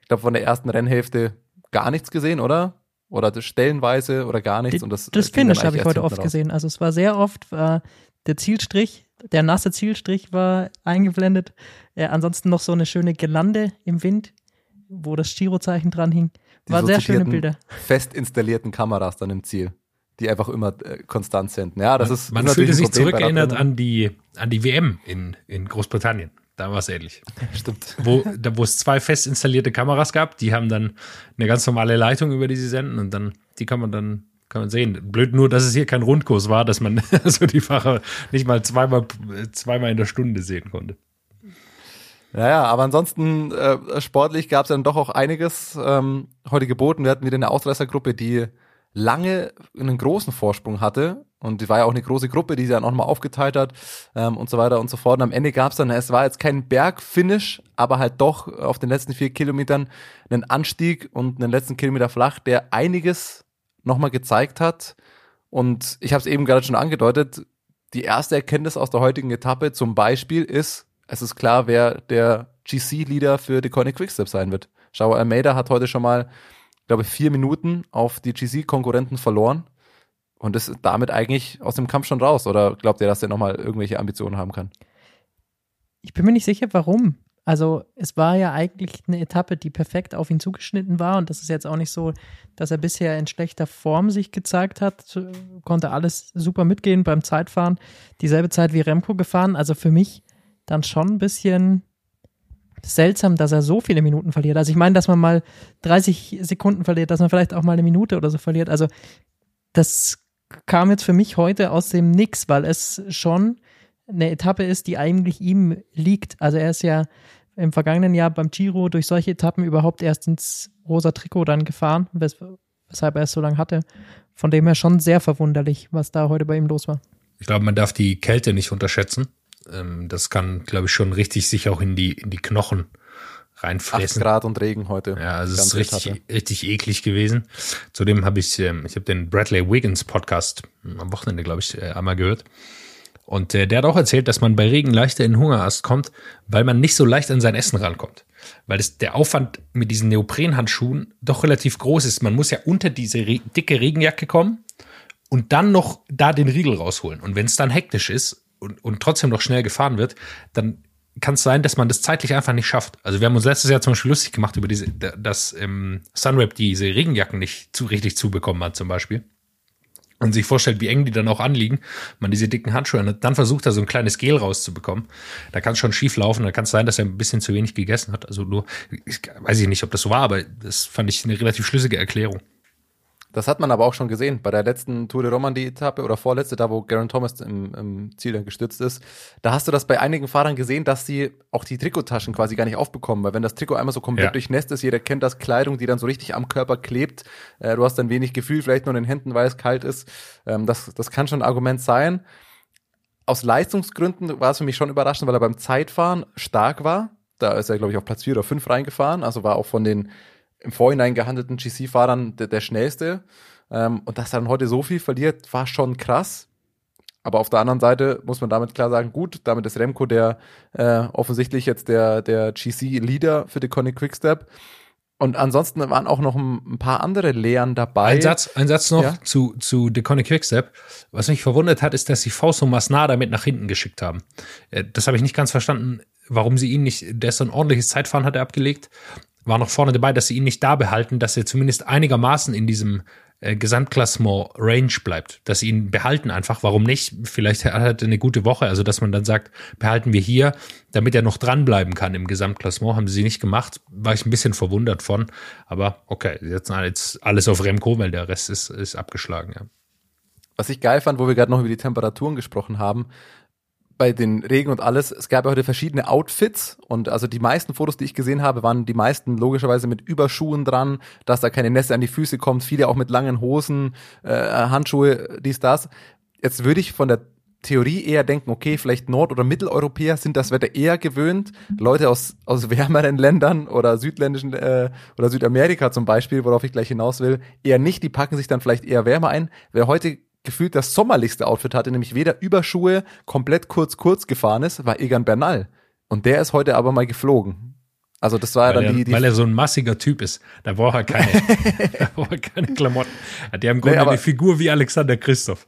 D: ich glaube, von der ersten Rennhälfte gar nichts gesehen, oder? Oder das stellenweise oder gar nichts.
C: Die-
D: und das,
C: das
D: ging dann
C: Finish habe ich heute oft
D: raus.
C: gesehen. Also es war sehr oft, war der Zielstrich, der nasse Zielstrich war eingeblendet. Äh, ansonsten noch so eine schöne Gelande im Wind, wo das Girozeichen dran hing. War sehr schöne Bilder.
D: Fest installierten Kameras dann im Ziel, die einfach immer äh, konstant sind. Ja, das ist
E: Man
D: ist
E: fühlte
D: natürlich
E: sich zurückerinnert an die, an die WM in, in Großbritannien. Da war es ähnlich.
D: Stimmt.
E: Wo, da, wo es zwei fest installierte Kameras gab, die haben dann eine ganz normale Leitung, über die sie senden und dann, die kann man dann, kann man sehen. Blöd nur, dass es hier kein Rundkurs war, dass man also die Fahrer nicht mal zweimal, zweimal in der Stunde sehen konnte.
D: Naja, aber ansonsten äh, sportlich gab es dann doch auch einiges ähm, heute geboten. Wir hatten wieder eine Ausreißergruppe, die lange einen großen Vorsprung hatte. Und die war ja auch eine große Gruppe, die sie dann auch mal aufgeteilt hat ähm, und so weiter und so fort. Und am Ende gab es dann, es war jetzt kein Bergfinish, aber halt doch auf den letzten vier Kilometern einen Anstieg und einen letzten Kilometer flach, der einiges nochmal gezeigt hat. Und ich habe es eben gerade schon angedeutet, die erste Erkenntnis aus der heutigen Etappe zum Beispiel ist, es ist klar, wer der GC-Leader für die Koenig Quickstep sein wird. Schau, Almeida hat heute schon mal, glaube vier Minuten auf die GC-Konkurrenten verloren und ist damit eigentlich aus dem Kampf schon raus. Oder glaubt ihr, dass er nochmal irgendwelche Ambitionen haben kann?
C: Ich bin mir nicht sicher, warum. Also es war ja eigentlich eine Etappe, die perfekt auf ihn zugeschnitten war und das ist jetzt auch nicht so, dass er bisher in schlechter Form sich gezeigt hat, konnte alles super mitgehen beim Zeitfahren, dieselbe Zeit wie Remco gefahren, also für mich dann schon ein bisschen seltsam, dass er so viele Minuten verliert. Also ich meine, dass man mal 30 Sekunden verliert, dass man vielleicht auch mal eine Minute oder so verliert. Also das kam jetzt für mich heute aus dem Nix, weil es schon eine Etappe ist, die eigentlich ihm liegt. Also er ist ja im vergangenen Jahr beim Giro durch solche Etappen überhaupt erst ins rosa Trikot dann gefahren, wes weshalb er es so lange hatte. Von dem her schon sehr verwunderlich, was da heute bei ihm los war.
E: Ich glaube, man darf die Kälte nicht unterschätzen. Ähm, das kann, glaube ich, schon richtig sich auch in die, in die Knochen reinfressen.
D: 8 Grad und Regen heute.
E: Ja, also es ist richtig, richtig eklig gewesen. Zudem habe ich, ähm, ich habe den Bradley Wiggins Podcast am Wochenende, glaube ich, äh, einmal gehört. Und äh, der hat auch erzählt, dass man bei Regen leichter in den Hungerast kommt, weil man nicht so leicht an sein Essen rankommt. Weil das, der Aufwand mit diesen Neoprenhandschuhen doch relativ groß ist. Man muss ja unter diese re dicke Regenjacke kommen und dann noch da den Riegel rausholen. Und wenn es dann hektisch ist und, und trotzdem noch schnell gefahren wird, dann kann es sein, dass man das zeitlich einfach nicht schafft. Also wir haben uns letztes Jahr zum Beispiel lustig gemacht über diese, dass ähm, Sunweb diese Regenjacken nicht zu, richtig zubekommen hat zum Beispiel. Und sich vorstellt, wie eng die dann auch anliegen, man diese dicken Handschuhe hat, dann versucht er so ein kleines Gel rauszubekommen. Da kann es schon schief laufen, da kann es sein, dass er ein bisschen zu wenig gegessen hat. Also nur, ich, weiß ich nicht, ob das so war, aber das fand ich eine relativ schlüssige Erklärung.
D: Das hat man aber auch schon gesehen bei der letzten Tour de Romandie-Etappe oder vorletzte, da wo Garen Thomas im, im, Ziel dann gestürzt ist. Da hast du das bei einigen Fahrern gesehen, dass sie auch die Trikottaschen quasi gar nicht aufbekommen, weil wenn das Trikot einmal so komplett ja. durchnässt ist, jeder kennt das, Kleidung, die dann so richtig am Körper klebt, äh, du hast dann wenig Gefühl, vielleicht nur in den Händen, weil es kalt ist. Ähm, das, das kann schon ein Argument sein. Aus Leistungsgründen war es für mich schon überraschend, weil er beim Zeitfahren stark war. Da ist er, glaube ich, auf Platz vier oder fünf reingefahren, also war auch von den im Vorhinein gehandelten GC-Fahrern der, der, schnellste. Ähm, und dass er dann heute so viel verliert, war schon krass. Aber auf der anderen Seite muss man damit klar sagen, gut, damit ist Remco der äh, offensichtlich jetzt der, der GC-Leader für die Conny Quickstep. Und ansonsten waren auch noch ein, paar andere Lehren dabei.
E: Ein Satz, ein Satz noch ja? zu, zu Deconic Quickstep. Was mich verwundert hat, ist, dass sie Fausto Masnada mit nach hinten geschickt haben. Äh, das habe ich nicht ganz verstanden, warum sie ihn nicht, der ist so ein ordentliches Zeitfahren hat er abgelegt war noch vorne dabei, dass sie ihn nicht da behalten, dass er zumindest einigermaßen in diesem äh, Gesamtklassement Range bleibt, dass sie ihn behalten einfach. Warum nicht? Vielleicht hat er eine gute Woche, also dass man dann sagt, behalten wir hier, damit er noch dranbleiben kann im Gesamtklassement. Haben sie nicht gemacht, war ich ein bisschen verwundert von. Aber okay, jetzt alles auf Remco, weil der Rest ist, ist abgeschlagen. Ja.
D: Was ich geil fand, wo wir gerade noch über die Temperaturen gesprochen haben, bei den Regen und alles, es gab ja heute verschiedene Outfits und also die meisten Fotos, die ich gesehen habe, waren die meisten logischerweise mit Überschuhen dran, dass da keine Nässe an die Füße kommt, viele auch mit langen Hosen, äh, Handschuhe, dies, das. Jetzt würde ich von der Theorie eher denken, okay, vielleicht Nord- oder Mitteleuropäer sind das Wetter eher gewöhnt. Leute aus, aus wärmeren Ländern oder südländischen äh, oder Südamerika zum Beispiel, worauf ich gleich hinaus will, eher nicht, die packen sich dann vielleicht eher wärmer ein. Wer heute gefühlt das sommerlichste Outfit hatte, nämlich weder Überschuhe, komplett kurz kurz gefahren ist, war Egan Bernal. Und der ist heute aber mal geflogen. Also das war ja dann
E: er,
D: die, die
E: Weil er so ein massiger Typ ist. Da braucht er keine, da braucht er keine Klamotten. Die haben im Grunde nee, eine Figur wie Alexander Christoph.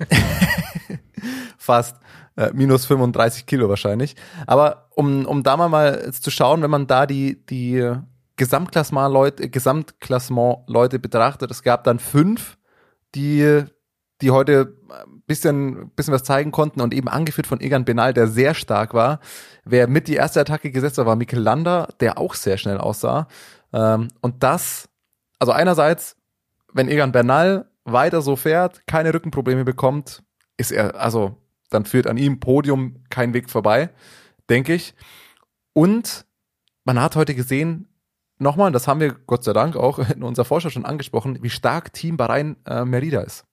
D: Fast. Äh, minus 35 Kilo wahrscheinlich. Aber um, um da mal, mal zu schauen, wenn man da die, die Gesamtklassement-Leute Gesamtklassement Leute betrachtet, es gab dann fünf, die die heute ein bisschen, bisschen was zeigen konnten und eben angeführt von Egan Benal, der sehr stark war. Wer mit die erste Attacke gesetzt war, war Mikkel Lander, der auch sehr schnell aussah. Ähm, und das, also einerseits, wenn Egan Bernal weiter so fährt, keine Rückenprobleme bekommt, ist er, also dann führt an ihm Podium kein Weg vorbei, denke ich. Und man hat heute gesehen, nochmal, das haben wir Gott sei Dank auch in unserer Vorschau schon angesprochen, wie stark Team Bahrain äh, Merida ist.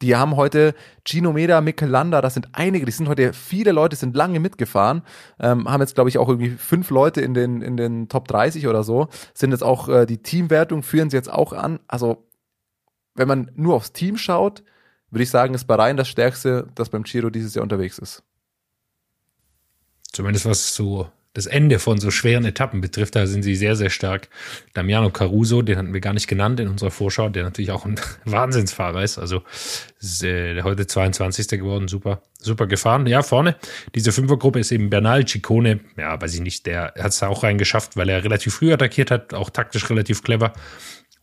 D: Die haben heute Gino Meda, Mikel Landa, das sind einige, die sind heute, viele Leute sind lange mitgefahren, ähm, haben jetzt, glaube ich, auch irgendwie fünf Leute in den, in den Top 30 oder so, sind jetzt auch äh, die Teamwertung, führen sie jetzt auch an. Also, wenn man nur aufs Team schaut, würde ich sagen, ist Bahrain das Stärkste, das beim Giro dieses Jahr unterwegs ist.
E: Zumindest was so das Ende von so schweren Etappen betrifft, da sind sie sehr, sehr stark. Damiano Caruso, den hatten wir gar nicht genannt in unserer Vorschau, der natürlich auch ein Wahnsinnsfahrer ist. Also ist, äh, heute 22. geworden, super, super gefahren. Ja, vorne, diese Fünfergruppe ist eben Bernal, Ciccone, ja, weiß ich nicht, der hat es auch reingeschafft, weil er relativ früh attackiert hat, auch taktisch relativ clever.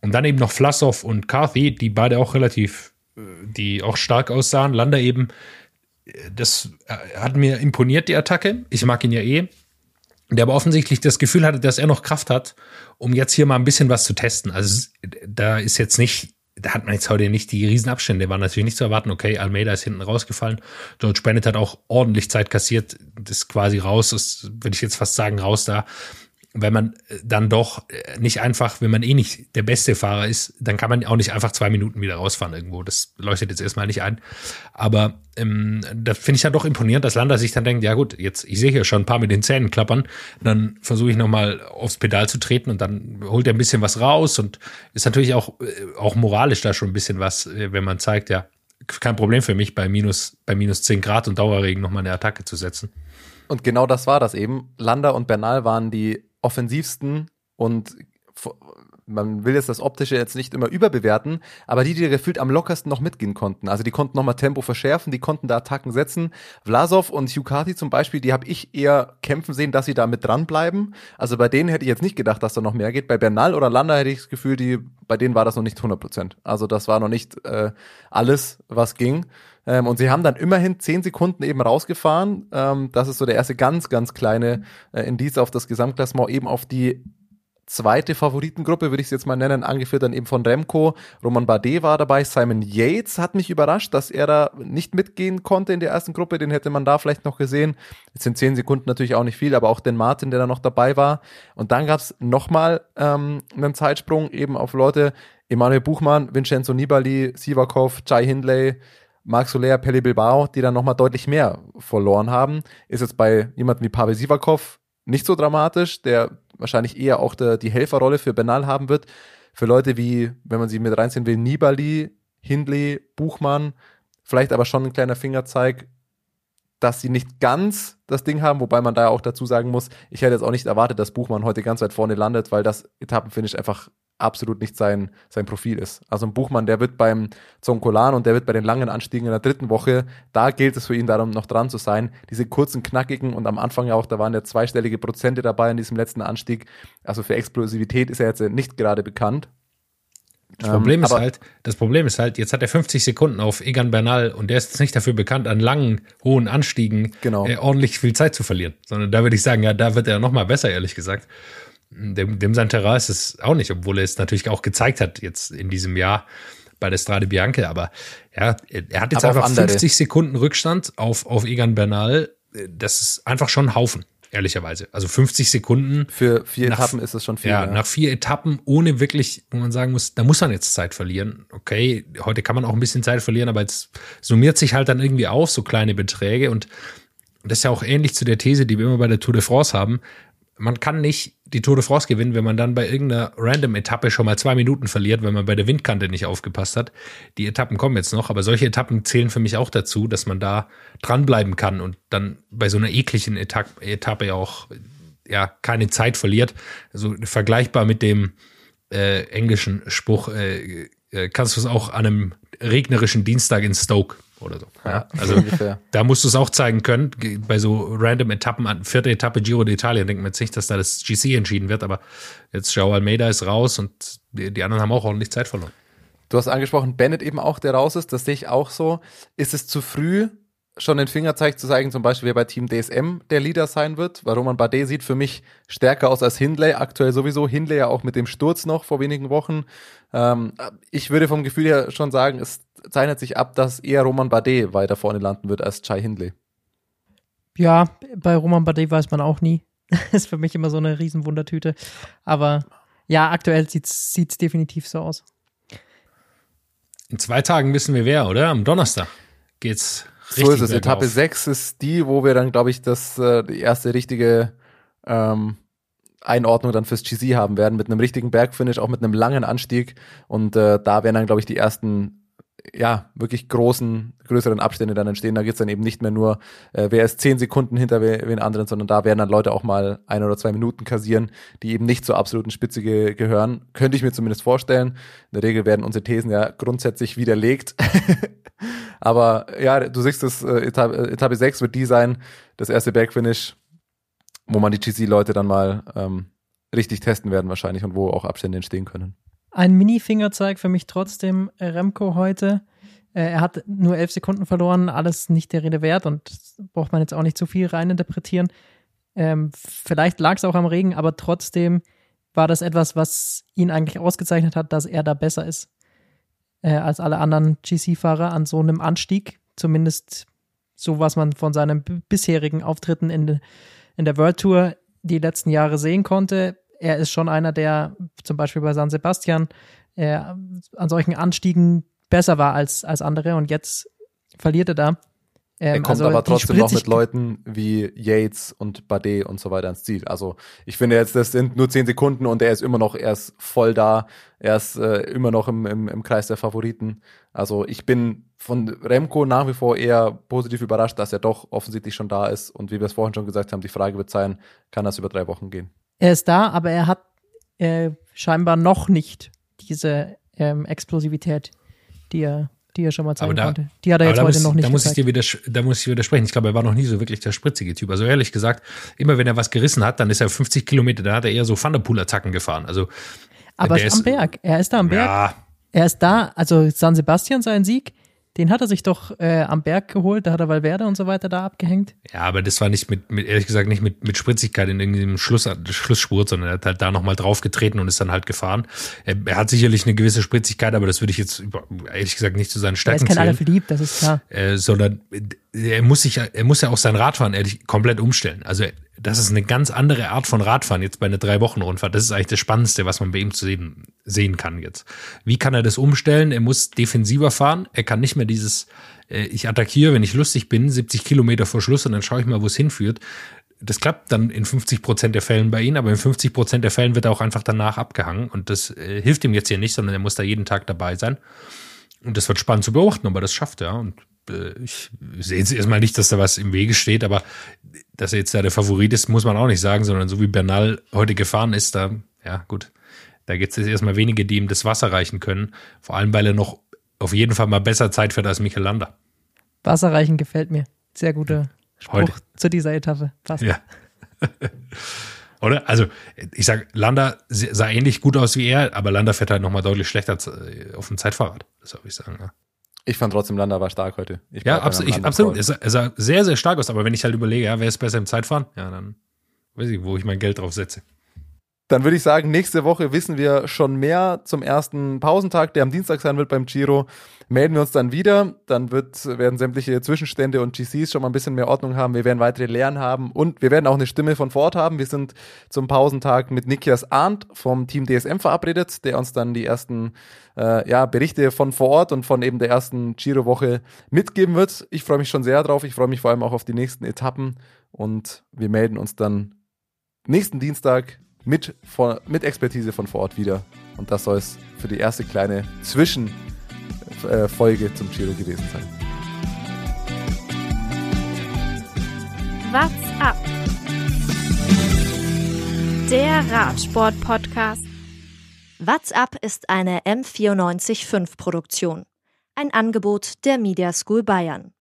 E: Und dann eben noch Flassow und Carthy, die beide auch relativ, äh, die auch stark aussahen. Landa eben, äh, das äh, hat mir imponiert, die Attacke. Ich mag ihn ja eh der aber offensichtlich das Gefühl hatte, dass er noch Kraft hat, um jetzt hier mal ein bisschen was zu testen. Also da ist jetzt nicht, da hat man jetzt heute nicht die Riesenabstände, war natürlich nicht zu erwarten. Okay, Almeida ist hinten rausgefallen. George Bennett hat auch ordentlich Zeit kassiert, ist quasi raus, ist, würde ich jetzt fast sagen, raus da wenn man äh, dann doch äh, nicht einfach, wenn man eh nicht der beste Fahrer ist, dann kann man auch nicht einfach zwei Minuten wieder rausfahren irgendwo. Das leuchtet jetzt erstmal nicht ein. Aber ähm, da finde ich ja doch imponierend, dass Lander sich dann denkt, ja gut, jetzt, ich sehe hier schon ein paar mit den Zähnen klappern, dann versuche ich nochmal aufs Pedal zu treten und dann holt er ein bisschen was raus und ist natürlich auch, äh, auch moralisch da schon ein bisschen was, wenn man zeigt, ja, kein Problem für mich, bei minus, bei minus 10 Grad und Dauerregen nochmal eine Attacke zu setzen.
D: Und genau das war das eben. Lander und Bernal waren die offensivsten und man will jetzt das Optische jetzt nicht immer überbewerten, aber die, die gefühlt am lockersten noch mitgehen konnten. Also die konnten nochmal Tempo verschärfen, die konnten da Attacken setzen. Vlasov und Hukati zum Beispiel, die habe ich eher kämpfen sehen, dass sie da mit dranbleiben. Also bei denen hätte ich jetzt nicht gedacht, dass da noch mehr geht. Bei Bernal oder Landa hätte ich das Gefühl, die, bei denen war das noch nicht 100 Prozent. Also das war noch nicht äh, alles, was ging. Ähm, und sie haben dann immerhin zehn Sekunden eben rausgefahren. Ähm, das ist so der erste ganz, ganz kleine äh, Indiz auf das Gesamtklassement, eben auf die zweite Favoritengruppe, würde ich es jetzt mal nennen, angeführt dann eben von Remco. Roman Bardet war dabei. Simon Yates hat mich überrascht, dass er da nicht mitgehen konnte in der ersten Gruppe. Den hätte man da vielleicht noch gesehen. Jetzt sind zehn Sekunden natürlich auch nicht viel, aber auch den Martin, der da noch dabei war. Und dann gab es nochmal ähm, einen Zeitsprung eben auf Leute, Emanuel Buchmann, Vincenzo Nibali, Sivakov, Jai Hindley, Marc Soler, Pelle Bilbao, die dann nochmal deutlich mehr verloren haben. Ist jetzt bei jemandem wie Pavel Sivakov nicht so dramatisch, der wahrscheinlich eher auch der, die Helferrolle für Benal haben wird. Für Leute wie, wenn man sie mit reinziehen will, Nibali, Hindley, Buchmann, vielleicht aber schon ein kleiner Fingerzeig, dass sie nicht ganz das Ding haben, wobei man da auch dazu sagen muss, ich hätte jetzt auch nicht erwartet, dass Buchmann heute ganz weit vorne landet, weil das Etappenfinish einfach absolut nicht sein, sein Profil ist. Also ein Buchmann, der wird beim Zonkolan und der wird bei den langen Anstiegen in der dritten Woche, da gilt es für ihn darum, noch dran zu sein. Diese kurzen, knackigen und am Anfang ja auch, da waren ja zweistellige Prozente dabei in diesem letzten Anstieg. Also für Explosivität ist er jetzt nicht gerade bekannt.
E: Das Problem ähm, ist halt, das Problem ist halt, jetzt hat er 50 Sekunden auf Egan Bernal und der ist jetzt nicht dafür bekannt, an langen, hohen Anstiegen
D: genau.
E: äh, ordentlich viel Zeit zu verlieren. Sondern da würde ich sagen, ja, da wird er noch mal besser, ehrlich gesagt. Dem, dem sein Terrain ist es auch nicht, obwohl er es natürlich auch gezeigt hat jetzt in diesem Jahr bei der Strade Bianca. Aber ja, er hat jetzt Aber einfach 50 Sekunden Rückstand auf, auf Egan Bernal. Das ist einfach schon ein Haufen, ehrlicherweise. Also 50 Sekunden.
D: Für vier nach, Etappen ist es schon viel.
E: Ja, ja, nach vier Etappen ohne wirklich, wo man sagen muss, da muss man jetzt Zeit verlieren. Okay, heute kann man auch ein bisschen Zeit verlieren, aber jetzt summiert sich halt dann irgendwie auf, so kleine Beträge und das ist ja auch ähnlich zu der These, die wir immer bei der Tour de France haben man kann nicht die Tour de France gewinnen, wenn man dann bei irgendeiner Random-Etappe schon mal zwei Minuten verliert, wenn man bei der Windkante nicht aufgepasst hat. Die Etappen kommen jetzt noch, aber solche Etappen zählen für mich auch dazu, dass man da dranbleiben kann und dann bei so einer ekligen Etappe, Etappe auch ja keine Zeit verliert. Also vergleichbar mit dem äh, englischen Spruch, äh, äh, kannst du es auch an einem regnerischen Dienstag in Stoke oder so. Ja, also da musst du es auch zeigen können. Bei so random Etappen, vierte Etappe Giro d'Italia, denkt man jetzt nicht, dass da das GC entschieden wird, aber jetzt Joao Almeida ist raus und die, die anderen haben auch ordentlich Zeit verloren.
D: Du hast angesprochen, Bennett eben auch, der raus ist, das sehe ich auch so. Ist es zu früh, schon den Fingerzeig zu zeigen, zum Beispiel, wer bei Team DSM der Leader sein wird, weil Roman Bardet sieht für mich stärker aus als Hindley, aktuell sowieso. Hindley ja auch mit dem Sturz noch vor wenigen Wochen. Ähm, ich würde vom Gefühl her schon sagen, es zeichnet sich ab, dass eher Roman Bardet weiter vorne landen wird als Chai Hindley.
C: Ja, bei Roman Bardet weiß man auch nie. ist für mich immer so eine Riesenwundertüte. Aber ja, aktuell sieht es definitiv so aus.
E: In zwei Tagen wissen wir wer, oder? Am Donnerstag geht's richtig
D: So ist es. Etappe 6 ist die, wo wir dann, glaube ich, das äh, die erste richtige ähm, Einordnung dann fürs GC haben werden, mit einem richtigen Bergfinish, auch mit einem langen Anstieg. Und äh, da werden dann, glaube ich, die ersten ja, wirklich großen, größeren Abstände dann entstehen. Da geht's dann eben nicht mehr nur, äh, wer ist zehn Sekunden hinter we- wen anderen, sondern da werden dann Leute auch mal ein oder zwei Minuten kassieren, die eben nicht zur absoluten Spitze ge gehören. Könnte ich mir zumindest vorstellen. In der Regel werden unsere Thesen ja grundsätzlich widerlegt. Aber ja, du siehst es, äh, Etappe, äh, Etappe 6 wird die sein, das erste Bergfinish, wo man die GC-Leute dann mal ähm, richtig testen werden wahrscheinlich und wo auch Abstände entstehen können.
C: Ein Mini-Fingerzeig für mich trotzdem äh, Remco heute. Äh, er hat nur elf Sekunden verloren, alles nicht der Rede wert und braucht man jetzt auch nicht zu viel reininterpretieren. Ähm, vielleicht lag es auch am Regen, aber trotzdem war das etwas, was ihn eigentlich ausgezeichnet hat, dass er da besser ist äh, als alle anderen GC-Fahrer an so einem Anstieg. Zumindest so, was man von seinen bisherigen Auftritten in, in der World Tour die letzten Jahre sehen konnte. Er ist schon einer, der zum Beispiel bei San Sebastian äh, an solchen Anstiegen besser war als, als andere und jetzt verliert er da.
D: Er
C: Ähm,
D: kommt
C: also
D: aber trotzdem noch mit Leuten wie Yates und Bardet und so weiter ins Ziel. Also ich finde jetzt, das sind nur zehn Sekunden und er ist immer noch, er ist voll da. Er ist äh, immer noch im, im, im Kreis der Favoriten. Also ich bin von Remco nach wie vor eher positiv überrascht, dass er doch offensichtlich schon da ist. Und wie wir es vorhin schon gesagt haben, die Frage wird sein, kann das über drei Wochen gehen?
C: Er ist da, aber er hat äh, scheinbar noch nicht diese ähm, Explosivität, die er, die er schon mal zeigen
E: da-
C: konnte. Die hat er jetzt
E: da
C: heute
E: muss,
C: noch nicht
E: da muss ich dir widersch- da muss ich widersprechen. Ich glaube, er war noch nie so wirklich der spritzige Typ. Also ehrlich gesagt, immer wenn er was gerissen hat, dann ist er 50 Kilometer, da hat er eher so Thunderpool-Attacken gefahren. Also
C: aber am
E: ist-
C: Berg. Er ist da am Berg.
E: ja,
C: Er ist da, also San Sebastian, sein Sieg, den hat er sich doch äh, am Berg geholt, da hat er Valverde und so weiter da abgehängt.
E: ja, aber das war nicht mit, mit ehrlich gesagt nicht mit, mit Spritzigkeit in irgendeinem Schluss, Schlussspurt, sondern er hat halt da nochmal draufgetreten und ist dann halt gefahren. Er, er hat sicherlich eine gewisse Spritzigkeit, aber das würde ich jetzt ehrlich gesagt nicht zu seinen
C: Er
E: Stärken
C: ist kein
E: zählen.
C: Alaphilippe, das ist klar.
E: äh, sondern er muss sich, er muss ja auch sein Radfahren ehrlich komplett umstellen. Also das ist eine ganz andere Art von Radfahren jetzt bei einer drei Wochen Rundfahrt. Das ist eigentlich das Spannendste, was man bei ihm zu sehen, sehen kann jetzt. Wie kann er das umstellen? Er muss defensiver fahren. Er kann nicht mehr dieses, äh, ich attackiere, wenn ich lustig bin, 70 Kilometer vor Schluss und dann schaue ich mal, wo es hinführt. Das klappt dann in 50 Prozent der Fällen bei ihm, aber in 50 Prozent der Fällen wird er auch einfach danach abgehangen und das äh, hilft ihm jetzt hier nicht, sondern er muss da jeden Tag dabei sein. Und das wird spannend zu beobachten, ob er das schafft, ja. Und ich sehe jetzt erstmal nicht, dass da was im Wege steht, aber dass er jetzt da der Favorit ist, muss man auch nicht sagen, sondern so wie Bernal heute gefahren ist, da, ja, gut, da gibt es erstmal wenige, die ihm das Wasser reichen können. Vor allem, weil er noch auf jeden Fall mal besser Zeit fährt als Michael Landa.
C: Wasserreichen gefällt mir. Sehr guter Spruch
E: Heute.
C: zu dieser Etappe. Passt.
E: Ja. Oder? Also, ich sag, Landa sah ähnlich gut aus wie er, aber Landa fährt halt nochmal deutlich schlechter äh, auf dem Zeitfahrrad. Das soll ich sagen, ja.
D: Ich fand trotzdem, Landa war stark heute. Ich
E: Ja,
D: bleib bei
E: abso
D: meinem
E: ich, absolut. Er sah sehr, sehr stark aus. Aber wenn ich halt überlege, ja, wer ist besser im Zeitfahren? Ja, dann weiß ich, wo ich mein Geld drauf setze.
D: Dann würde ich sagen, nächste Woche wissen wir schon mehr zum ersten Pausentag, der am Dienstag sein wird beim Giro. Melden wir uns dann wieder. Dann wird, werden sämtliche Zwischenstände und GCs schon mal ein bisschen mehr Ordnung haben. Wir werden weitere Lehren haben und wir werden auch eine Stimme von vor Ort haben. Wir sind zum Pausentag mit Nikias Arndt vom Team DSM verabredet, der uns dann die ersten äh, ja, Berichte von vor Ort und von eben der ersten Giro-Woche mitgeben wird. Ich freue mich schon sehr drauf. Ich freue mich vor allem auch auf die nächsten Etappen und wir melden uns dann nächsten Dienstag mit, von, mit Expertise von vor Ort wieder. Und das soll es für die erste kleine Zwischenfolge zum Giro gewesen sein.
A: What's up? Der Radsport-Podcast.
F: What's Up ist eine M945 Produktion. Ein Angebot der Media School Bayern.